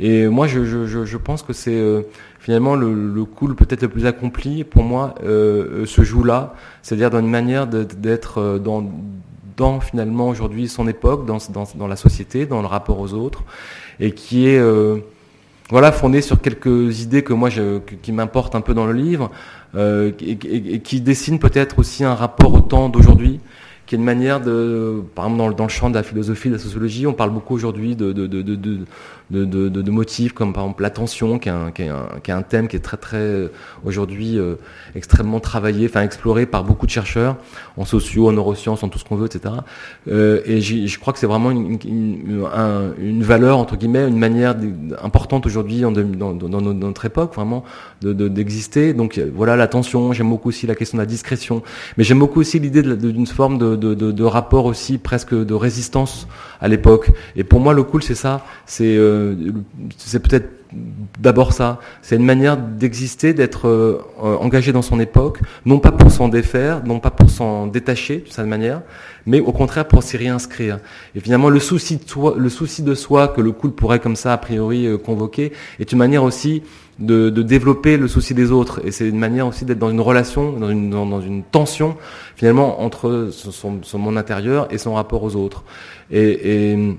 B: Et moi, je, pense que c'est euh, finalement le, cool peut-être le plus accompli pour moi euh, se joue là, c'est-à-dire dans une manière d'être dans, finalement aujourd'hui son époque, dans, la société, dans le rapport aux autres, et qui est voilà, fondé sur quelques idées que moi, qui m'importent un peu dans le livre, euh, et, qui dessinent peut-être aussi un rapport au temps d'aujourd'hui, qui est une manière de, par exemple dans, dans, le champ de la philosophie, de la sociologie, on parle beaucoup aujourd'hui de, de, de, de de, de, de, motifs comme par exemple l'attention, qui, qui, qui, est un thème qui est très très euh, aujourd'hui euh, extrêmement travaillé, enfin exploré par beaucoup de chercheurs en sociaux, en neurosciences, en tout ce qu'on veut, etc. Euh, et je crois que c'est vraiment une, une, une, valeur entre guillemets, une manière importante aujourd'hui dans, dans, dans, notre époque vraiment d'exister. Donc voilà l'attention. J'aime beaucoup aussi la question de la discrétion, mais j'aime beaucoup aussi l'idée d'une forme de, de, rapport aussi presque de résistance à l'époque. Et pour moi, le cool, c'est ça. C'est euh, c'est peut-être d'abord ça. C'est une manière d'exister, d'être euh, engagé dans son époque, non pas pour s'en défaire, non pas pour s'en détacher de cette manière, mais au contraire pour s'y réinscrire. Et finalement, le souci de soi, le souci de soi que le cool pourrait comme ça a priori euh, convoquer, est une manière aussi de, développer le souci des autres. Et c'est une manière aussi d'être dans une relation, dans une, tension finalement entre son, monde intérieur et son rapport aux autres. Et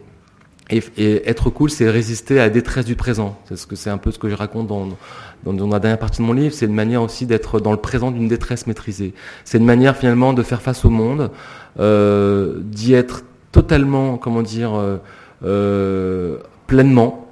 B: et, être cool, c'est résister à la détresse du présent. C'est ce que c'est un peu ce que je raconte dans, dans, la dernière partie de mon livre. C'est une manière aussi d'être dans le présent d'une détresse maîtrisée. C'est une manière finalement de faire face au monde, euh, d'y être totalement, comment dire, euh, euh, pleinement,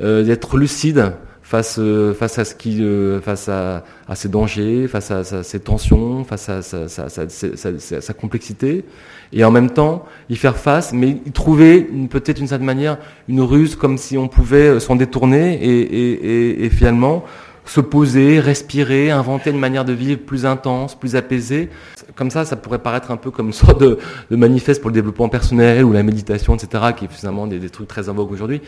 B: euh, d'être lucide face euh, face à ce qui euh, face à, à ces dangers, face à, ces tensions, face à sa, complexité, et en même temps y faire face, mais y trouver peut-être d'une certaine manière une ruse comme si on pouvait euh, s'en détourner et, finalement se poser, respirer, inventer une manière de vivre plus intense, plus apaisée. Comme ça, ça pourrait paraître un peu comme une sorte de, manifeste pour le développement personnel ou la méditation, etc., qui est finalement des, des trucs très en vogue aujourd'hui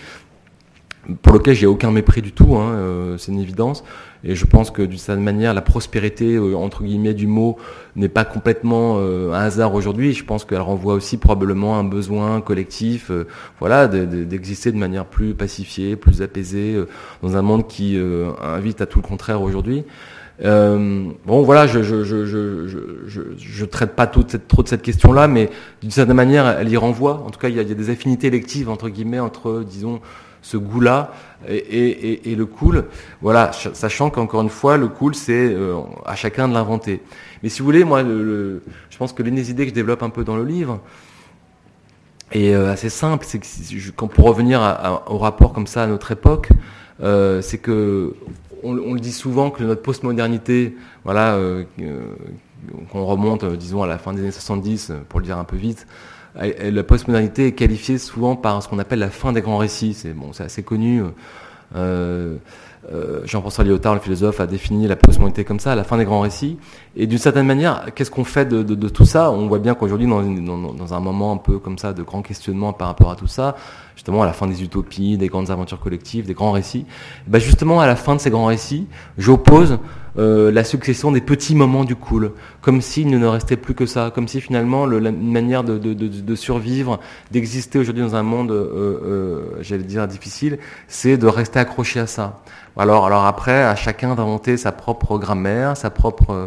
B: pour lequel j'ai aucun mépris du tout, hein, euh, c'est une évidence. Et je pense que d'une certaine manière, la prospérité euh, entre guillemets du mot n'est pas complètement euh, un hasard aujourd'hui. Je pense qu'elle renvoie aussi probablement un besoin collectif, voilà, d'exister de, manière plus pacifiée, plus apaisée, dans un monde qui invite à tout le contraire aujourd'hui. bon, voilà, je je, je, je, je, traite pas trop de cette question-là, mais d'une certaine manière, elle y renvoie. En tout cas, il y a, il y a des affinités électives entre guillemets entre, disons, ce goût-là et, le cool. Voilà, sachant qu'encore une fois, le cool, c'est euh, à chacun de l'inventer. Mais si vous voulez, moi, je pense que l'une des idées que je développe un peu dans le livre est euh, assez simple. C'est que pour revenir au rapport comme ça à notre époque, euh, c'est que on, le dit souvent que notre postmodernité, voilà, qu'on remonte, disons, à la fin des années 70, pour le dire un peu vite, la postmodernité est qualifiée souvent par ce qu'on appelle la fin des grands récits. C'est assez connu. Euh, euh, Jean-François Lyotard, le philosophe, a défini la postmodernité comme ça, la fin des grands récits. Et d'une certaine manière, qu'est-ce qu'on fait de, tout ça? On voit bien qu'aujourd'hui, dans, dans, un moment un peu comme ça de grand questionnement par rapport à tout ça, justement à la fin des utopies, des grandes aventures collectives, des grands récits, ben justement à la fin de ces grands récits, j'oppose euh, la succession des petits moments du cool, comme s'il ne restait plus que ça, comme si finalement le, la, une manière de, de, de, de survivre, d'exister aujourd'hui dans un monde, euh, euh, j'allais dire difficile, c'est de rester accroché à ça. Alors, alors après, à chacun d'inventer sa propre grammaire, sa propre, euh,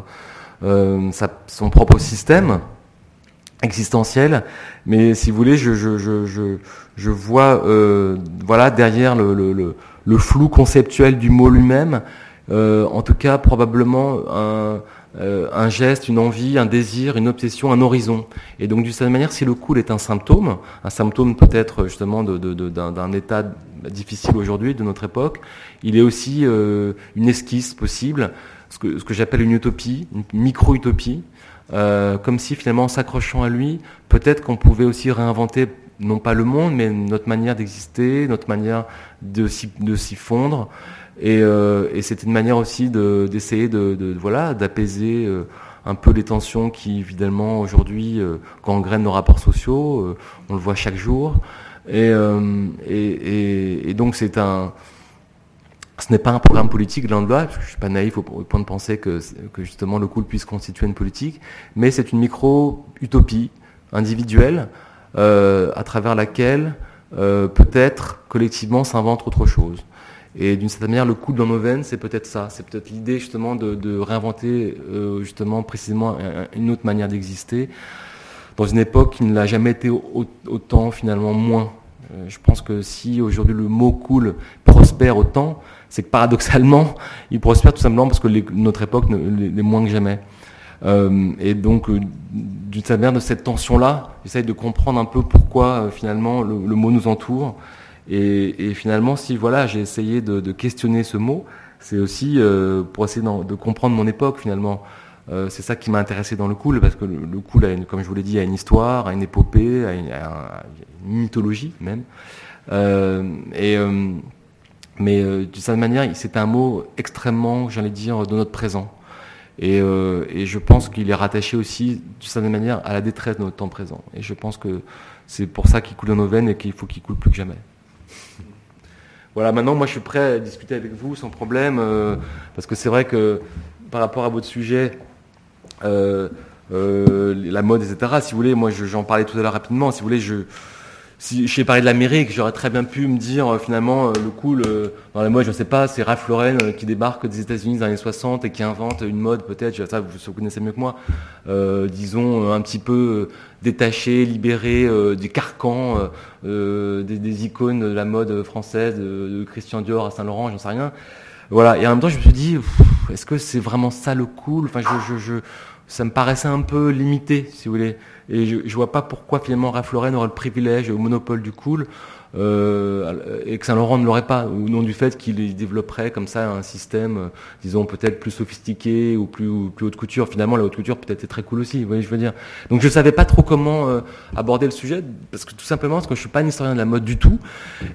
B: sa, son propre système existentiel. Mais si vous voulez, je, je, je, je, vois, euh, voilà, derrière le, le, le, le flou conceptuel du mot lui-même, en tout cas probablement un, un, geste, une envie, un désir, une obsession, un horizon. Et donc d'une certaine manière, si le cool est un symptôme, un symptôme peut-être justement d'un état difficile aujourd'hui de notre époque, il est aussi une esquisse possible, ce que, ce que j'appelle une utopie, une micro-utopie, euh, comme si finalement en s'accrochant à lui, peut-être qu'on pouvait aussi réinventer non pas le monde, mais notre manière d'exister, notre manière de s'y fondre. Et, euh, et c'était une manière aussi d'essayer de, de, voilà d'apaiser euh, un peu les tensions qui évidemment aujourd'hui euh, gangrènent nos rapports sociaux. Euh, on le voit chaque jour. Et, et, et, et donc c'est un ce n'est pas un programme politique, de là. Je suis pas naïf au point de penser que, justement le cool puisse constituer une politique, mais c'est une micro-utopie individuelle euh, à travers laquelle euh, peut-être collectivement s'invente autre chose. Et d'une certaine manière, le cool dans nos veines, c'est peut-être ça. C'est peut-être l'idée justement de, de réinventer euh, justement précisément une autre manière d'exister dans une époque qui ne l'a jamais été autant finalement moins. Je pense que si aujourd'hui le mot cool prospère autant, c'est que paradoxalement, il prospère tout simplement parce que notre époque l'est moins que jamais. Euh, et donc, euh, d'une certaine manière, de cette tension-là, j'essaye de comprendre un peu pourquoi euh, finalement le, mot nous entoure. Et, finalement, si voilà, j'ai essayé de, questionner ce mot, c'est aussi pour essayer de comprendre mon époque finalement. c'est ça qui m'a intéressé dans le cool, parce que le, cool, comme je vous l'ai dit, a une histoire, a une épopée, a une, mythologie même. et mais euh, d'une certaine manière, c'est un mot extrêmement, j'allais dire, de notre présent. Et, euh, je pense qu'il est rattaché aussi, d'une certaine manière, à la détresse de notre temps présent. Et je pense que c'est pour ça qu'il coule dans nos veines et qu'il faut qu'il coule plus que jamais. Voilà, maintenant, moi, je suis prêt à discuter avec vous sans problème, euh, parce que c'est vrai que par rapport à votre sujet, la mode, etc., si vous voulez, moi, j'en parlais tout à l'heure rapidement, si vous voulez, je si j'ai parlé de l'Amérique, j'aurais très bien pu me dire euh, finalement euh, le cool euh, dans la mode, je sais pas, c'est Ralph Lauren qui débarque des États-Unis dans les années 60 et qui invente une mode peut-être, ça vous, connaissez mieux que moi, disons un petit peu détaché, libéré des carcans, des, icônes de la mode française, de, Christian Dior à Saint-Laurent, j'en sais rien. Voilà. Et en même temps, je me suis dit, est-ce que c'est vraiment ça le cool? Enfin, je, je, je, ça me paraissait un peu limité, si vous voulez. Et je, je vois pas pourquoi finalement Ralph aurait le privilège au monopole du cool euh, et que Saint-Laurent ne l'aurait pas, au nom du fait qu'il développerait comme ça un système, euh, disons peut-être plus sophistiqué ou plus, haute couture. Finalement, la haute couture peut-être est très cool aussi, vous voyez, je veux dire. Donc je savais pas trop comment euh, aborder le sujet, parce que tout simplement parce que je suis pas un historien de la mode du tout,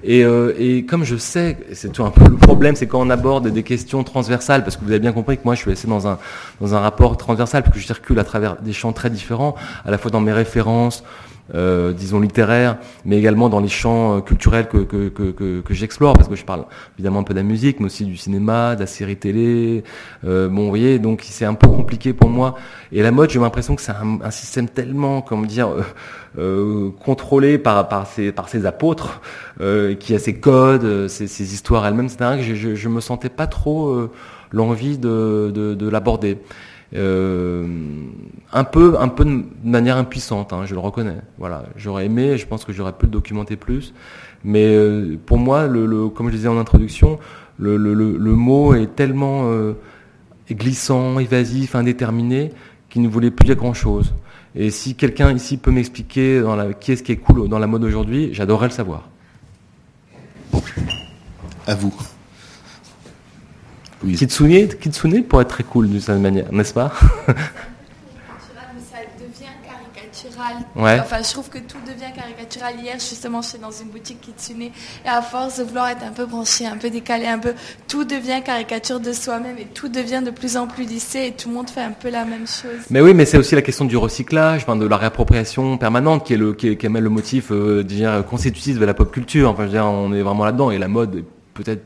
B: et, euh, comme je sais, c'est tout un peu le problème, c'est quand on aborde des questions transversales, parce que vous avez bien compris que moi je suis assez dans un dans un rapport transversal, parce que je circule à travers des champs très différents, à la fois dans mes références. Euh, disons littéraires, mais également dans les champs euh, culturels que, que, que, que, j'explore, parce que je parle évidemment un peu de la musique, mais aussi du cinéma, de la série télé. Euh, bon, vous voyez, donc c'est un peu compliqué pour moi. Et la mode, j'ai l'impression que c'est un, système tellement, comment dire, euh, contrôlé par, par, ses, par ses apôtres, qui a ses codes, ses, ses histoires elles-mêmes, etc., que je, je, je, me sentais pas trop l'envie de, de l'aborder. Euh, un peu, un peu de manière impuissante, hein, je le reconnais. Voilà, j'aurais aimé, je pense que j'aurais pu le documenter plus, mais euh, pour moi, le, comme je disais en introduction, le, mot est tellement euh, glissant, évasif, indéterminé, qu'il ne voulait plus dire grand-chose. Et si quelqu'un ici peut m'expliquer dans la, qui est-ce qui est cool dans la mode aujourd'hui, j'adorerais le savoir.
A: À vous.
B: Kitsune, Kitsune pourrait être très cool d'une certaine manière, n'est-ce pas?
C: Ça devient caricatural. Ouais. Enfin, je trouve que tout devient caricatural. Hier, justement, je suis dans une boutique Kitsune et à force de vouloir être un peu branché, un peu décalé, un peu, tout devient caricature de soi-même et tout devient de plus en plus lissé et tout le monde fait un peu la même chose.
B: Mais oui, mais c'est aussi la question du recyclage, enfin, de la réappropriation permanente qui est le, qui est, qui est le motif, euh, constitutif de la pop culture. Enfin, je veux dire, on est vraiment là-dedans et la mode peut-être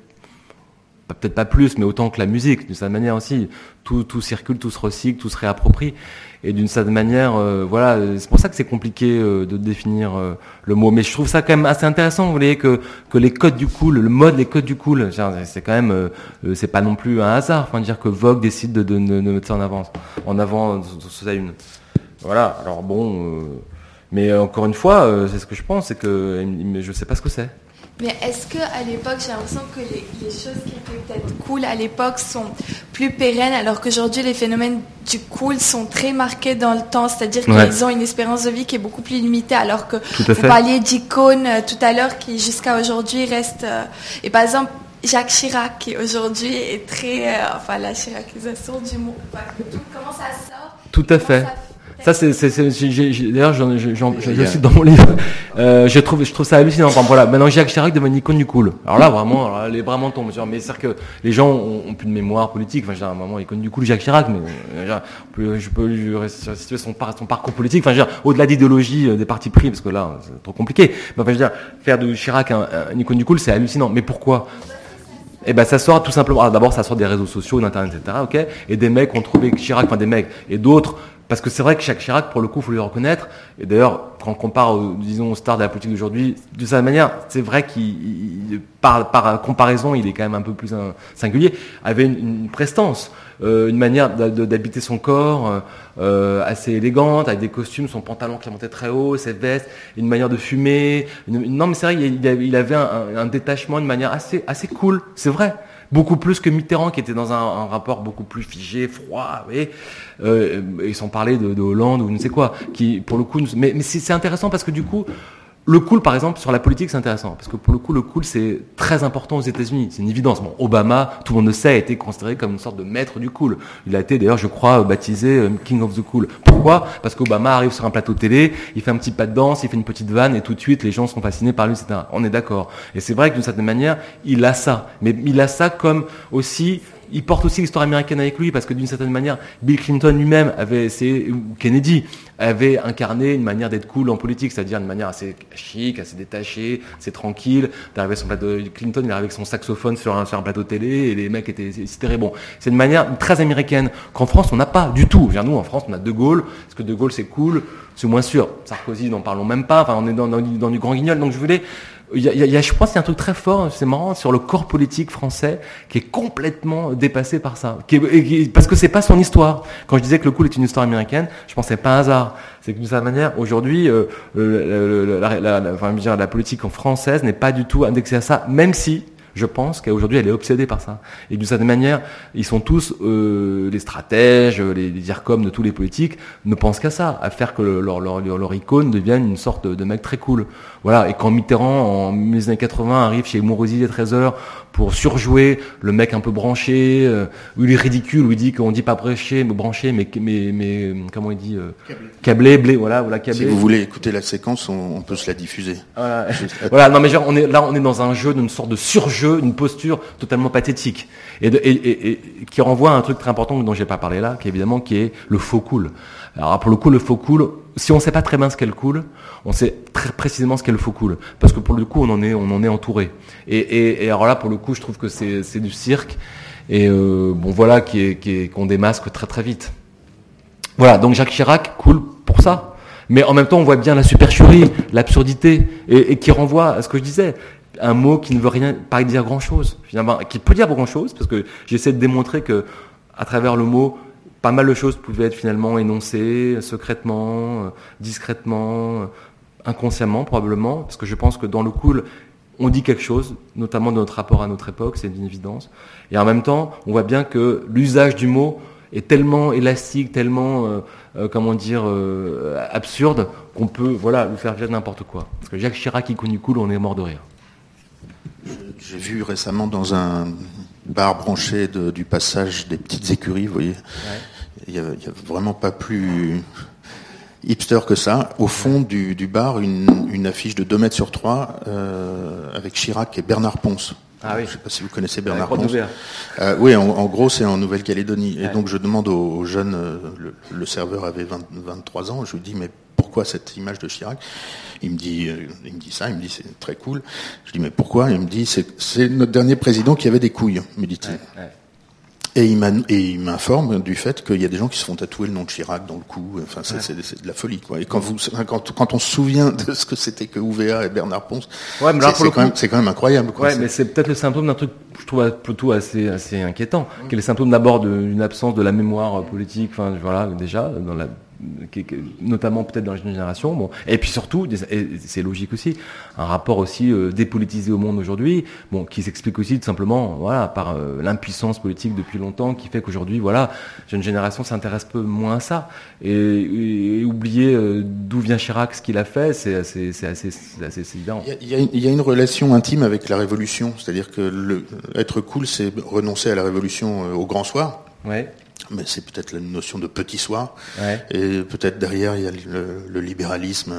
B: peut-être pas plus, mais autant que la musique, d'une certaine manière aussi. Tout, tout circule, tout se recycle, tout se réapproprie. Et d'une certaine manière, euh, voilà, c'est pour ça que c'est compliqué euh, de définir euh, le mot. Mais je trouve ça quand même assez intéressant, vous voyez, que, que les codes du cool, le mode, les codes du cool, c'est quand même, c'est pas non plus un hasard. Enfin, dire que Vogue décide de, de, mettre ça en avant, en avant sa une. Voilà. Alors bon, mais encore une fois, c'est ce que je pense, c'est que je sais pas ce que c'est.
C: Mais est-ce que à l'époque, j'ai l'impression que les, choses qui étaient peut-être cool à l'époque sont plus pérennes, alors qu'aujourd'hui les phénomènes du cool sont très marqués dans le temps, c'est-à-dire qu'ils ont une espérance de vie qui est beaucoup plus limitée, alors que vous parliez d'icônes euh, tout à l'heure qui jusqu'à aujourd'hui restent. Euh, et par exemple, Jacques Chirac qui aujourd'hui est très, euh, enfin la chiracisation du mot, comment ça sort
B: Tout à fait. Ça, c'est, d'ailleurs, je, je, je, cite dans mon livre. Euh, je trouve, je trouve ça hallucinant. Enfin, voilà, maintenant Jacques Chirac devient une icône du cool. Alors là, vraiment, alors les bras m'en tombent. Mais c'est que les gens ont, plus de mémoire politique. Enfin, j'ai un moment icône du cool Jacques Chirac, mais euh, je peux lui situer son, son parcours politique. Enfin, au-delà d'idéologie euh, des partis pris, parce que là, c'est trop compliqué. Mais enfin, je veux dire, faire de Chirac un, icône du cool, c'est hallucinant. Mais pourquoi? Eh ben ça sort tout simplement. D'abord, ça sort des réseaux sociaux, d'internet, etc. Ok. Et des mecs ont trouvé Chirac, enfin des mecs et d'autres parce que c'est vrai que Jacques Chirac, pour le coup, faut lui reconnaître. Et d'ailleurs, quand on compare, disons, aux stars de la politique d'aujourd'hui, de cette manière, c'est vrai qu'il, par, par, comparaison, il est quand même un peu plus singulier, avait une, prestance, euh, une manière d'habiter son corps euh, assez élégante, avec des costumes, son pantalon qui montait très haut, ses vestes, une manière de fumer. non, mais c'est vrai, il, avait un, un, détachement, une manière assez, assez cool. C'est vrai beaucoup plus que Mitterrand qui était dans un, rapport beaucoup plus figé, froid, et, euh, et sans parler de, Hollande ou ne sais quoi, qui pour le coup, mais c'est intéressant parce que du coup, le cool, par exemple, sur la politique, c'est intéressant. Parce que pour le coup, le cool, c'est très important aux États-Unis. C'est une évidence. Bon, Obama, tout le monde le sait, a été considéré comme une sorte de maître du cool. Il a été, d'ailleurs, je crois, baptisé euh, King of the Cool. Pourquoi? Parce qu'Obama arrive sur un plateau télé, il fait un petit pas de danse, il fait une petite vanne, et tout de suite, les gens sont fascinés par lui, etc. On est d'accord. Et c'est vrai que d'une certaine manière, il a ça. Mais il a ça comme aussi il porte aussi l'histoire américaine avec lui parce que d'une certaine manière, Bill Clinton lui-même avait essayé, ou Kennedy avait incarné une manière d'être cool en politique, c'est-à-dire une manière assez chic, assez détachée, assez tranquille. D'arriver sur plateau, Clinton, il arrivait avec son saxophone sur un, plateau télé et les mecs étaient sidérés. Bon, c'est une manière très américaine qu'en France on n'a pas du tout. nous, en France, on a De Gaulle. Est-ce que De Gaulle c'est cool? C'est moins sûr. Sarkozy, n'en parlons même pas. Enfin, on est dans, dans, dans du grand guignol. Donc je voulais il y, a, je pense qu'il y a un truc très fort, c'est marrant, sur le corps politique français qui est complètement dépassé par ça. parce que c'est pas son histoire. Quand je disais que le cool est une histoire américaine, je pensais pas un hasard. C'est que de cette manière, aujourd'hui, euh, la, la, la, la politique française n'est pas du tout indexée à ça, même si je pense qu'aujourd'hui, elle est obsédée par ça. Et d'une certaine manière, ils sont tous, euh, les stratèges, les, les IRCOM de tous les politiques, ne pensent qu'à ça, à faire que leur, leur, leur, icône devienne une sorte de, de, mec très cool. Voilà. Et quand Mitterrand, en 1980, arrive chez Mourouzi 13 heures pour surjouer le mec un peu branché, euh, où il est ridicule, où il dit qu'on dit pas branché, mais branché, mais, mais, mais comment il dit euh, câblé. blé, voilà, voilà, câblé.
A: Si vous voulez écouter la séquence, on, peut se la diffuser.
B: Voilà, voilà non mais genre, on est là, on est dans un jeu d'une sorte de surjeu, une posture totalement pathétique, et, qui renvoie à un truc très important dont j'ai pas parlé là, qui évidemment qui est le faux cool. Alors pour le coup, le faux cool, si on sait pas très bien ce qu'est le cool, on sait très précisément ce qu'est le faux cool, parce que pour le coup, on en est, on en est entouré. Et, alors là, pour le coup, je trouve que c'est du cirque, et euh, bon voilà, qui est, qui est, qu'on démasque très très vite. Voilà, donc Jacques Chirac, cool pour ça. Mais en même temps, on voit bien la supercherie, l'absurdité, et qui renvoie à ce que je disais un mot qui ne veut rien pas dire grand chose finalement qui peut dire grand chose parce que j'essaie de démontrer que à travers le mot pas mal de choses pouvaient être finalement énoncées secrètement, euh, discrètement, euh, inconsciemment probablement, parce que je pense que dans le cool, on dit quelque chose, notamment de notre rapport à notre époque, c'est une évidence. Et en même temps, on voit bien que l'usage du mot est tellement élastique, tellement, euh, comment dire, absurde, qu'on peut, voilà, lui faire dire n'importe quoi. Parce que Jacques Chirac, qui connu cool, on est mort de rire.
A: J'ai vu récemment dans un bar branché du passage des petites écuries, vous voyez, il n'y a, vraiment pas plus hipster que ça. Au fond du, bar, une, affiche de 2 mètres sur 3 euh, avec Chirac et Bernard Ponce.
B: Ah oui.
A: Je ne sais pas si vous connaissez Bernard Ponce. Euh, oui, en, gros, c'est en Nouvelle-Calédonie. Et donc, je demande aux, jeunes, euh, le, serveur avait 23 ans, je lui dis, mais pourquoi cette image de Chirac? Il me dit, il me dit ça, il me dit c'est très cool. Je dis mais pourquoi? Il me dit c'est notre dernier président qui avait des couilles, me dit-il. Et il m'informe du fait qu'il y a des gens qui se font tatouer le nom de Chirac dans le cou. Enfin, c'est de la folie, quoi. Et quand vous, quand, quand on se souvient de ce que c'était que Ouvéa et Bernard Ponce, ouais, c'est quand, quand, même incroyable.
B: Quoi. Ouais, mais c'est peut-être le symptôme d'un truc, je trouve plutôt assez, assez inquiétant, qui est le symptôme d'abord d'une absence de la mémoire politique. Enfin, voilà, déjà dans la notamment peut-être dans la jeune génération. Bon, et puis surtout, c'est logique aussi, un rapport aussi euh, dépolitisé au monde aujourd'hui, bon, qui s'explique aussi tout simplement, voilà, par euh, l'impuissance politique depuis longtemps, qui fait qu'aujourd'hui, voilà, jeune génération s'intéresse peu moins à ça. Et, oublier euh, d'où vient Chirac, ce qu'il a fait, c'est assez, assez, assez, évident.
A: Il y, a, il y, a, une relation intime avec la révolution, c'est-à-dire que le, être cool, c'est renoncer à la révolution au grand soir.
B: Ouais
A: mais c'est peut-être la notion de petit soir. Et peut-être derrière, il y a le, libéralisme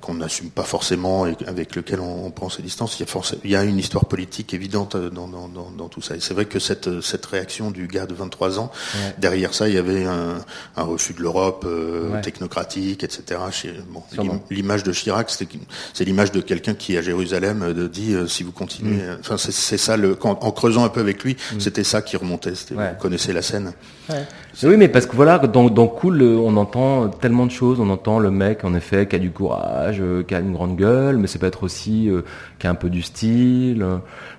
A: qu'on n'assume pas forcément et avec lequel on, prend ses distances. Il y, a il y a une histoire politique évidente dans, dans, dans, dans tout ça. Et c'est vrai que cette, cette réaction du gars de 23 ans, derrière ça, il y avait un, un refus de l'Europe euh, technocratique, etc. Bon, l'image de Chirac, c'est l'image de quelqu'un qui, à Jérusalem, euh, dit euh, si vous continuez... Mm. Enfin, c'est ça, le, en creusant un peu avec lui, mm. c'était ça qui remontait. Vous connaissez la scène.
B: Oui, mais parce que voilà, dans, Cool, euh, on entend tellement de choses. On entend le mec, en effet, qui a du courage, euh, qui a une grande gueule, mais c'est peut être aussi euh, qui a un peu du style.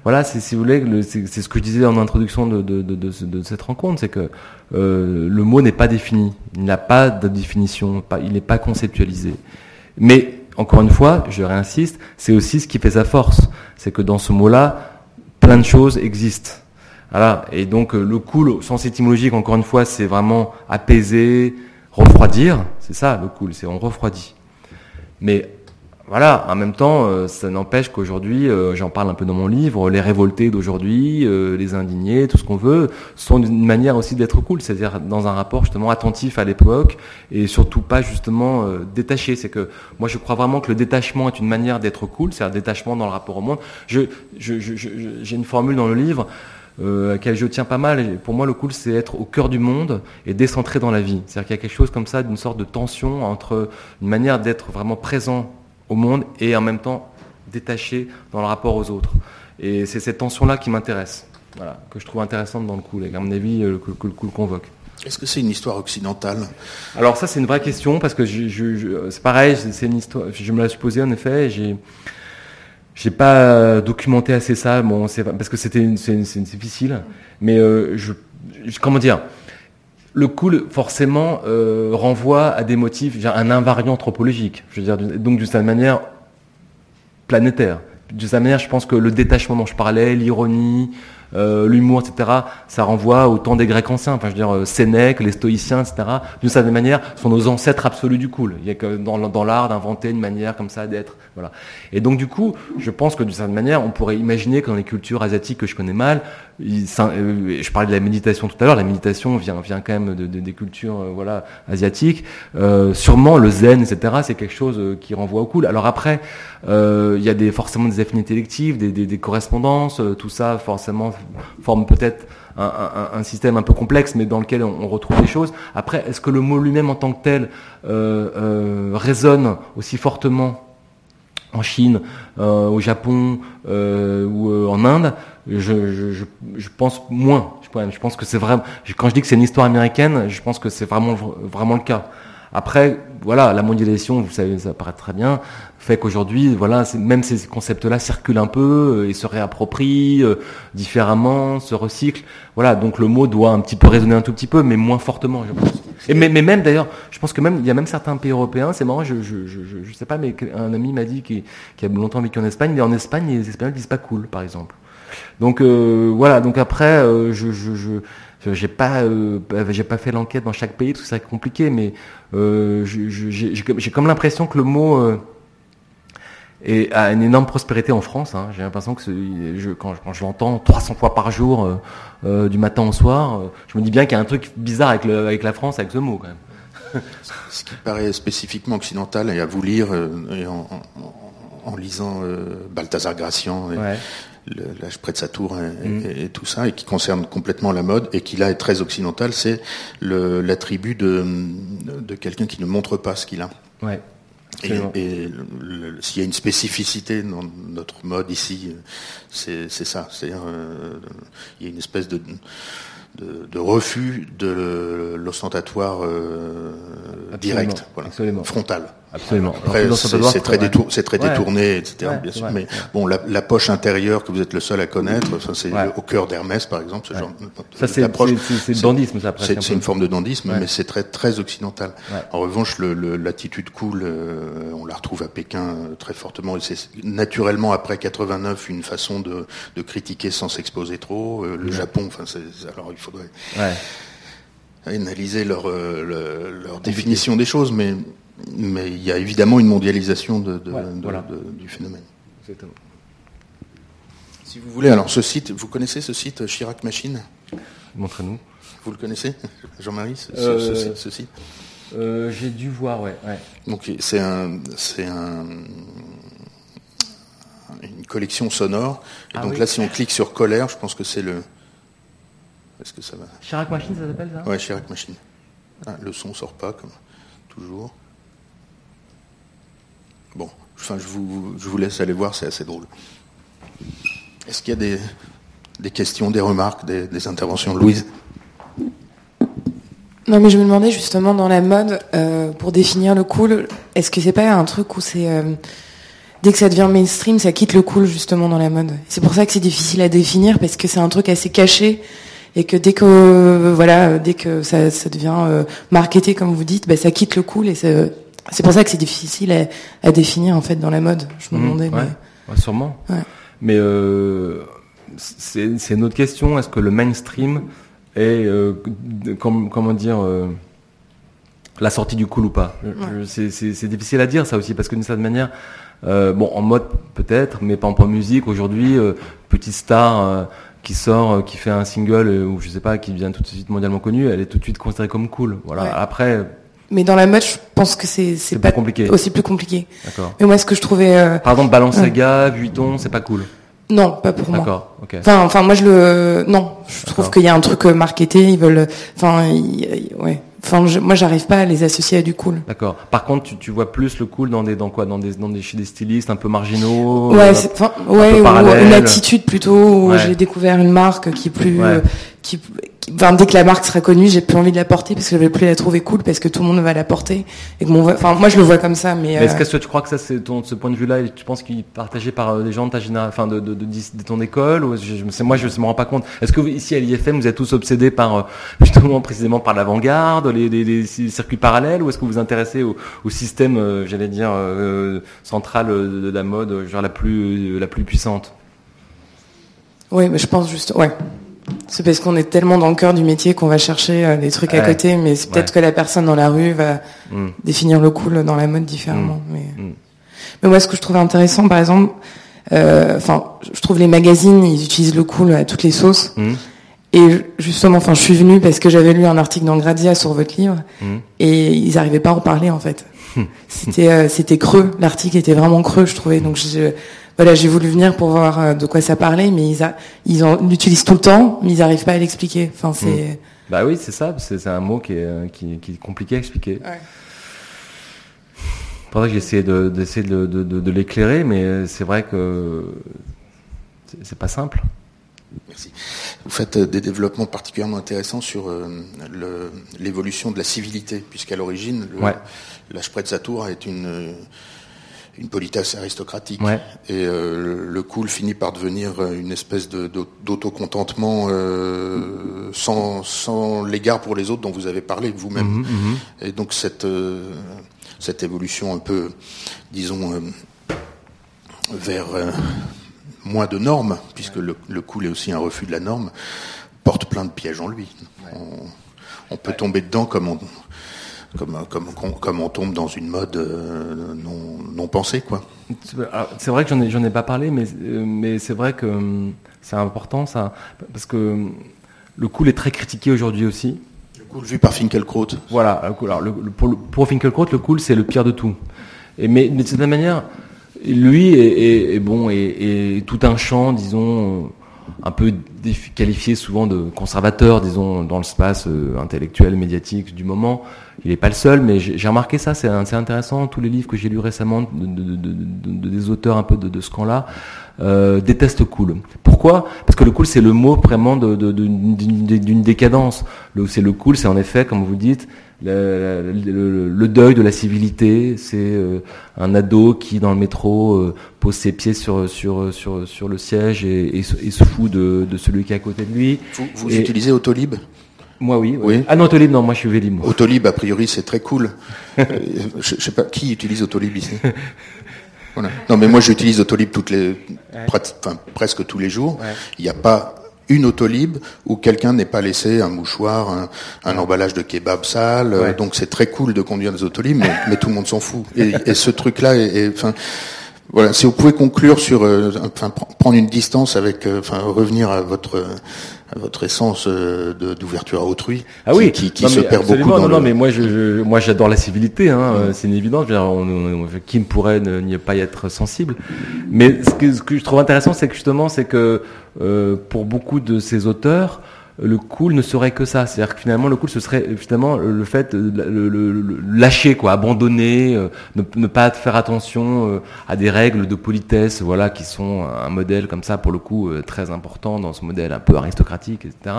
B: Voilà, si vous voulez, c'est ce que je disais en introduction de, cette rencontre, c'est que le mot n'est pas défini. Il n'a pas de définition, il n'est pas conceptualisé. Mais encore une fois, je réinsiste, c'est aussi ce qui fait sa force. C'est que dans ce mot-là, plein de choses existent. Voilà. Et donc euh, le cool, au sens étymologique, encore une fois, c'est vraiment apaiser, refroidir. C'est ça le cool, c'est on refroidit. Mais voilà, en même temps, euh, ça n'empêche qu'aujourd'hui, euh, j'en parle un peu dans mon livre, les révoltés d'aujourd'hui, les indignés, tout ce qu'on veut, sont une manière aussi d'être cool, c'est-à-dire dans un rapport justement attentif à l'époque et surtout pas justement détaché. C'est que moi je crois vraiment que le détachement est une manière d'être cool, c'est un détachement dans le rapport au monde. J'ai je, je, une formule dans le livre euh, à laquelle je tiens pas mal. Et pour moi, le cool, c'est être au cœur du monde et décentré dans la vie. C'est-à-dire qu'il y a quelque chose comme ça, d'une sorte de tension entre une manière d'être vraiment présent au monde et en même temps détaché dans le rapport aux autres. Et c'est cette tension-là qui m'intéresse, voilà, que je trouve intéressante dans le cool, et à mon avis, euh, que, le cool convoque.
A: Est-ce que c'est une histoire occidentale?
B: Alors ça, c'est une vraie question parce que je, c'est pareil, c'est une histoire. Je me la suis posée en effet. J'ai j'ai pas documenté assez ça, bon, c'est parce que c'était c'est difficile, mais euh, je, comment dire, le cool forcément euh, renvoie à des motifs, un invariant anthropologique, je veux dire, donc d'une certaine manière planétaire. D'une certaine manière, je pense que le détachement dont je parlais, l'ironie, euh, l'humour, etc., ça renvoie au temps des Grecs anciens. Enfin, je veux dire, euh, Sénèque, les stoïciens, etc., d'une certaine manière, sont nos ancêtres absolus du cool. Il y a que dans, l'art d'inventer une manière comme ça d'être. Voilà. Et donc, du coup, je pense que d'une certaine manière, on pourrait imaginer que dans les cultures asiatiques que je connais mal, euh, je parlais de la méditation tout à l'heure, la méditation vient, quand même de, des cultures voilà, asiatiques. sûrement, le zen, etc., c'est quelque chose qui renvoie au cool. Alors après, il y a des, forcément des affinités électives, des, des correspondances, tout ça, forcément, forme peut-être un, système un peu complexe, mais dans lequel on, retrouve des choses. Après, est-ce que le mot lui-même en tant que tel euh, euh, résonne aussi fortement en Chine, euh, au Japon ou en Inde? Je, pense moins. Je, pense que c'est vraiment. Quand je dis que c'est une histoire américaine, je pense que c'est vraiment vraiment le cas. Après, voilà, la mondialisation, vous savez, ça paraît très bien, fait qu'aujourd'hui, voilà, même ces concepts-là circulent un peu euh, et se réapproprient euh, différemment, se recyclent. Voilà, donc le mot doit un petit peu résonner un tout petit peu, mais moins fortement, je pense. Et mais, même d'ailleurs, je pense que même il y a même certains pays européens, c'est marrant, je, je, je, sais pas, mais un ami m'a dit qui, qui, a longtemps vécu en Espagne, mais en Espagne, les Espagnols disent pas cool, par exemple. Donc euh, voilà, donc après, je, je j'ai pas, euh, j'ai pas fait l'enquête dans chaque pays, tout ça est compliqué, mais euh, j'ai comme l'impression que le mot euh, est, a une énorme prospérité en France. Hein. J'ai l'impression que je, quand, quand, je l'entends 300 fois par jour, euh, euh, du matin au soir, euh, je me dis bien qu'il y a un truc bizarre avec, le, avec la France, avec ce mot quand même.
A: Ce qui paraît spécifiquement occidental, et à vous lire et en, en, en, lisant Balthazar Gracian. Et, ouais l'âge près de sa tour mm. et, tout ça, et qui concerne complètement la mode, et qui là est très occidental, c'est l'attribut de, de quelqu'un qui ne montre pas ce qu'il a.
B: Ouais.
A: Et, s'il y a une spécificité dans notre mode ici, c'est ça. C'est euh, il y a une espèce de, de, refus de l'ostentatoire euh, direct, voilà, frontal.
B: Absolument.
A: c'est très, très détourné, etc. bien sûr. mais bon, la, poche intérieure que vous êtes le seul à connaître, ça c'est au cœur d'Hermès, par exemple. Ce genre,
B: ça c'est le dandisme, ça.
A: C'est une forme de dandisme, mais c'est très très occidental. En revanche, l'attitude cool, euh, on la retrouve à Pékin euh, très fortement. Et c'est naturellement après 89 une façon de, de critiquer sans s'exposer trop. Euh, le Japon, enfin, alors il faudrait analyser leur, leur définition des choses, mais mais il y a évidemment une mondialisation de, du phénomène. Exactement. Si vous voulez, alors ce site, vous connaissez ce site Chirac Machine?
B: Montrez-nous.
A: Vous le connaissez, Jean-Marie, ce, euh, site
B: euh, J'ai dû voir, ouais.
A: Donc c'est un, c'est un, une collection sonore. Et ah donc là, si on clique sur colère, je pense que c'est le.
B: Est-ce que ça va? Chirac Machine, ça s'appelle ça?
A: Ouais, Chirac Machine. Ah, le son sort pas comme toujours. Bon, enfin, je vous, laisse aller voir, c'est assez drôle. Est-ce qu'il y a des, questions, des remarques, des, interventions Louise?
D: Non, mais je me demandais justement dans la mode, euh, pour définir le cool, est-ce que c'est pas un truc où c'est euh, dès que ça devient mainstream, ça quitte le cool justement dans la mode? C'est pour ça que c'est difficile à définir parce que c'est un truc assez caché et que dès que voilà, dès que ça, ça devient euh, marketé comme vous dites, bah, ça quitte le cool et c'est c'est pour ça que c'est difficile à, définir en fait dans la mode. Je me mmh, demandais.
B: Ouais, sûrement. Mais euh, c'est une autre question. Est-ce que le mainstream est, euh, comment dire, euh, la sortie du cool ou pas? C'est difficile à dire ça aussi parce que d'une certaine manière, bon, en mode peut-être, mais pas en musique. Aujourd'hui, petite star qui sort, qui fait un single ou je sais pas, qui devient tout de suite mondialement connu, elle est tout de suite considérée comme cool. Voilà. Après
D: mais dans la mode, je pense que c'est c'est pas compliqué. aussi plus compliqué. D'accord. Mais moi, ce que je trouvais. Euh...
B: Par exemple, Balenciaga, Vuitton, c'est pas cool.
D: Non, pas pour moi. D'accord. ok. Enfin, enfin, moi, je le. Non, je trouve qu'il y a un truc euh, marketé. Ils veulent. Enfin, ouais. Enfin, moi, j'arrive pas à les associer à du cool.
B: D'accord. Par contre, tu, tu, vois plus le cool dans des dans quoi dans des dans des chez des stylistes un peu marginaux.
D: Ouais, euh, ouais, ou une attitude plutôt. Où j'ai découvert une marque qui est plus euh, qui Enfin, dès que la marque sera connue, j'ai plus envie de la porter parce que je vais plus la trouver cool parce que tout le monde va la porter. Et que mon, enfin, moi je le vois comme ça. Mais,
B: est-ce euh, que tu crois que ça, c'est ton, ce point de vue-là, tu penses qu'il est partagé par euh, des gens de ta génération, enfin de, de, de, de, ton école ou je, je, moi je me rends pas compte. Est-ce que ici à l'IFM vous êtes tous obsédés par euh, justement précisément par l'avant-garde, les, les, les, circuits parallèles, ou est-ce que vous vous intéressez au, au système, j'allais dire central de la mode, genre la plus la plus puissante?
D: Oui, mais je pense juste, ouais. C'est parce qu'on est tellement dans le cœur du métier qu'on va chercher euh, des trucs à côté, mais c'est peut-être que la personne dans la rue va mm. définir le cool dans la mode différemment. Mm. Mais... Mm. mais moi, ce que je trouve intéressant, par exemple, euh, enfin, je trouve les magazines, ils utilisent le cool à toutes les sauces. Et justement, enfin, je suis venue parce que j'avais lu un article dans Grazia sur votre livre, et ils n'arrivaient pas à en parler en fait. c'était euh, c'était creux, l'article était vraiment creux, je trouvais. Donc je, voilà, j'ai voulu venir pour voir euh, de quoi ça parlait, mais ils, ils en utilisent tout le temps, mais ils n'arrivent pas à l'expliquer. Enfin, c'est.
B: Hmm. Bah oui, c'est ça. C'est un mot qui est, euh, qui, qui est compliqué à expliquer. Ouais. Pour ça que j'essaie d'essayer de, de, de, de l'éclairer, mais c'est vrai que c'est pas simple.
A: Merci. Vous faites euh, des développements particulièrement intéressants sur l'évolution de la civilité, puisqu'à l'origine, ouais. la Spreizatour est une une politesse aristocratique. Et euh, le cool finit par devenir une espèce d'autocontentement euh, sans, sans l'égard pour les autres dont vous avez parlé vous-même. Mhm, mhm. Et donc cette, euh, cette évolution un peu, disons, vers moins de normes, puisque le, le, cool est aussi un refus de la norme, porte plein de pièges en lui. On, on peut tomber dedans comme on, comme, comme, comme on tombe dans une mode euh, non, non pensée. quoi.
B: C'est vrai que j'en ai, j'en ai pas parlé, mais, euh, mais c'est vrai que hum, c'est important ça, parce que le cool est très critiqué aujourd'hui aussi.
A: Le cool vu par Finkelkraut.
B: Voilà, alors le, pour, pour Finkelkraut, le cool c'est le pire de tout. Et mais, mais de cette manière, lui est, est, bon et, et, tout un champ, disons un peu qualifié souvent de conservateur, disons, dans l'espace euh, intellectuel, médiatique du moment. Il n'est pas le seul, mais j'ai remarqué ça, c'est intéressant. Tous les livres que j'ai lus récemment de, des auteurs un peu de, ce camp-là euh, détestent cool. Pourquoi? Parce que le cool, c'est le mot vraiment d'une décadence. C'est le cool, c'est en effet, comme vous dites, le, deuil de la civilité. C'est un ado qui dans le métro pose ses pieds sur sur sur sur le siège et, se fout de, celui qui est à côté de lui.
A: Vous, utilisez Autolib?
B: Moi oui, oui. Ah non, Autolib, non, moi je suis Vélib.
A: Autolib, a priori, c'est très cool. je, je sais pas, qui utilise Autolib ici? Non, mais moi j'utilise Autolib toutes les, presque tous les jours. Il n'y a pas une Autolib où quelqu'un n'ait pas laissé un mouchoir, un, emballage de kebab sale. Donc c'est très cool de conduire des Autolib, mais, tout le monde s'en fout. Et, ce truc-là est, enfin, voilà, si vous pouvez conclure sur, euh, enfin, prendre une distance avec, euh, enfin, revenir à votre votre essence euh, d'ouverture à autrui.
B: Ah oui, qui, qui, se perd beaucoup. Dans non, non, mais moi, je, moi, j'adore la civilité. Hein, mm. C'est une évidence. qui ne pourrait n'y pas y être sensible Mais ce que, ce que je trouve intéressant, c'est que justement, c'est que euh, pour beaucoup de ces auteurs, le cool ne serait que ça. C'est-à-dire que finalement, le cool, ce serait finalement le fait de le, lâcher, quoi, abandonner, euh, ne, pas faire attention euh, à des règles de politesse, voilà, qui sont un modèle comme ça, pour le coup, euh, très important dans ce modèle un peu aristocratique, etc.,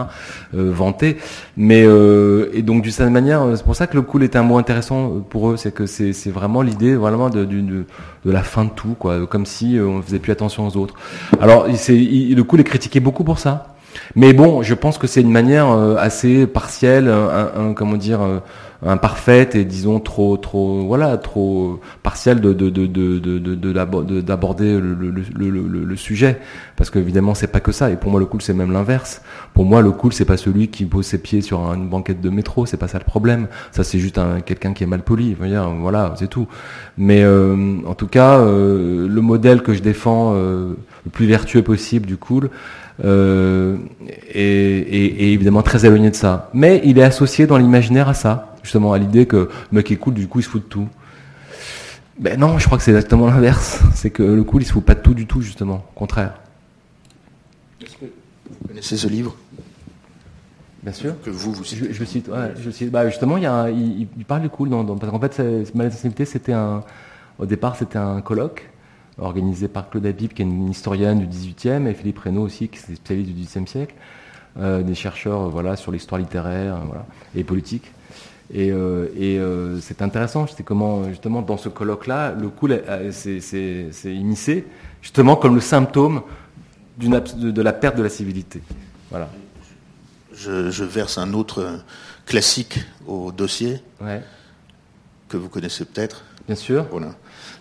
B: vanté. Mais et donc d'une certaine manière, c'est pour ça que le cool est un mot intéressant pour eux. C'est que c'est vraiment l'idée, vraiment de, la fin de tout, quoi, comme si on faisait plus attention aux autres. Alors, c'est le cool est critiqué beaucoup pour ça. Mais bon, je pense que c'est une manière euh, assez partielle, un, comment dire, euh, imparfaite et disons trop, trop, voilà, trop partielle de de de de d'aborder le, sujet, parce qu'évidemment c'est pas que ça. Et pour moi le cool c'est même l'inverse. Pour moi le cool c'est pas celui qui pose ses pieds sur une banquette de métro, c'est pas ça le problème. Ça c'est juste un quelqu'un qui est mal poli. Voilà, c'est tout. Mais euh, en tout cas, le modèle que je défends, le plus vertueux possible du cool euh, et, évidemment très éloigné de ça. Mais il est associé dans l'imaginaire à ça, justement, à l'idée que le mec est cool, du coup il se fout de tout. Ben non, je crois que c'est exactement l'inverse. C'est que le cool, il se fout pas de tout du tout, justement. Au contraire.
A: Est-ce que vous connaissez ce livre?
B: Bien sûr.
A: Que vous, vous
B: citez. Je, cite, ouais, je cite. Bah, justement, il, y a il, parle du cool. Dans, parce qu'en fait, ma c'était un. Au départ, c'était un colloque organisé par Claude Habib, qui est une historienne du XVIIIe, et Philippe Reynaud aussi, qui est spécialiste du XVIIIe siècle, euh, des chercheurs euh, voilà, sur l'histoire littéraire euh, et politique. Et, c'est intéressant, c'était comment, justement, dans ce colloque-là, le coup c'est immiscé, justement, comme le symptôme de, de, la perte de la civilité. Voilà.
A: Je, verse un autre classique au dossier, que vous connaissez peut-être.
B: Bien sûr.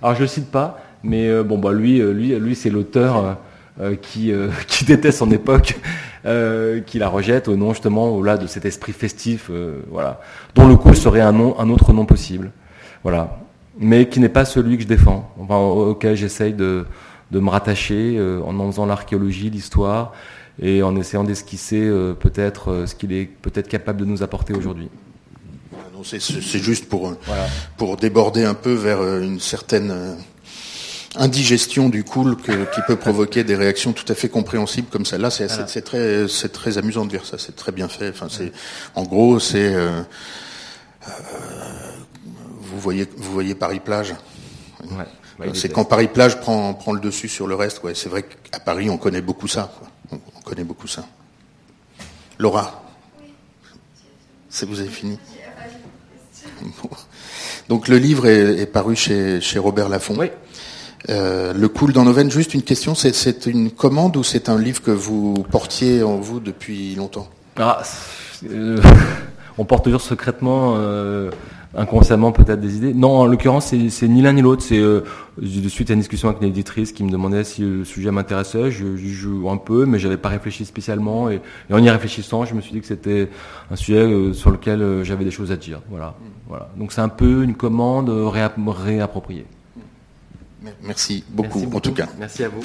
B: Alors je ne le cite pas, mais euh, bon, bah lui, euh, lui, lui, c'est l'auteur euh, qui, qui déteste son époque, qui la rejette au nom justement là de cet esprit festif, voilà, dont le coup serait un nom, un autre nom possible, voilà, mais qui n'est pas celui que je défends, enfin, auquel j'essaye de, de me rattacher en en faisant l'archéologie, l'histoire, et en essayant d'esquisser peut-être ce qu'il est peut-être capable de nous apporter aujourd'hui.
A: C'est juste pour, pour déborder un peu vers une certaine indigestion du cool qui peut provoquer des réactions tout à fait compréhensibles comme celle-là. C'est très, c'est très amusant de dire ça. C'est très bien fait. Enfin, c'est, en gros, c'est, euh, euh, vous voyez, vous voyez Paris plage. c'est quand Paris plage prend, prend le dessus sur le reste. Ouais. C'est vrai qu'à Paris, on connaît beaucoup ça. On, connaît beaucoup ça. Laura, c'est vous avez fini? Donc le livre est, paru chez, chez Robert Laffont.
B: Oui.
A: Euh, le cool dans nos veines, juste une question, c'est une commande ou c'est un livre que vous portiez en vous depuis longtemps?
B: Ah, euh, On porte toujours secrètement, euh, inconsciemment peut-être des idées. Non, en l'occurrence, c'est ni l'un ni l'autre. C'est de suite à une discussion avec une éditrice qui me demandait si le sujet m'intéressait. Je, joue un peu, mais j'avais pas réfléchi spécialement. Et, en y réfléchissant, je me suis dit que c'était un sujet sur lequel j'avais des choses à dire. Voilà. Donc c'est un peu une commande réappropriée.
A: Merci beaucoup, Merci beaucoup. en tout cas.
B: Merci à vous.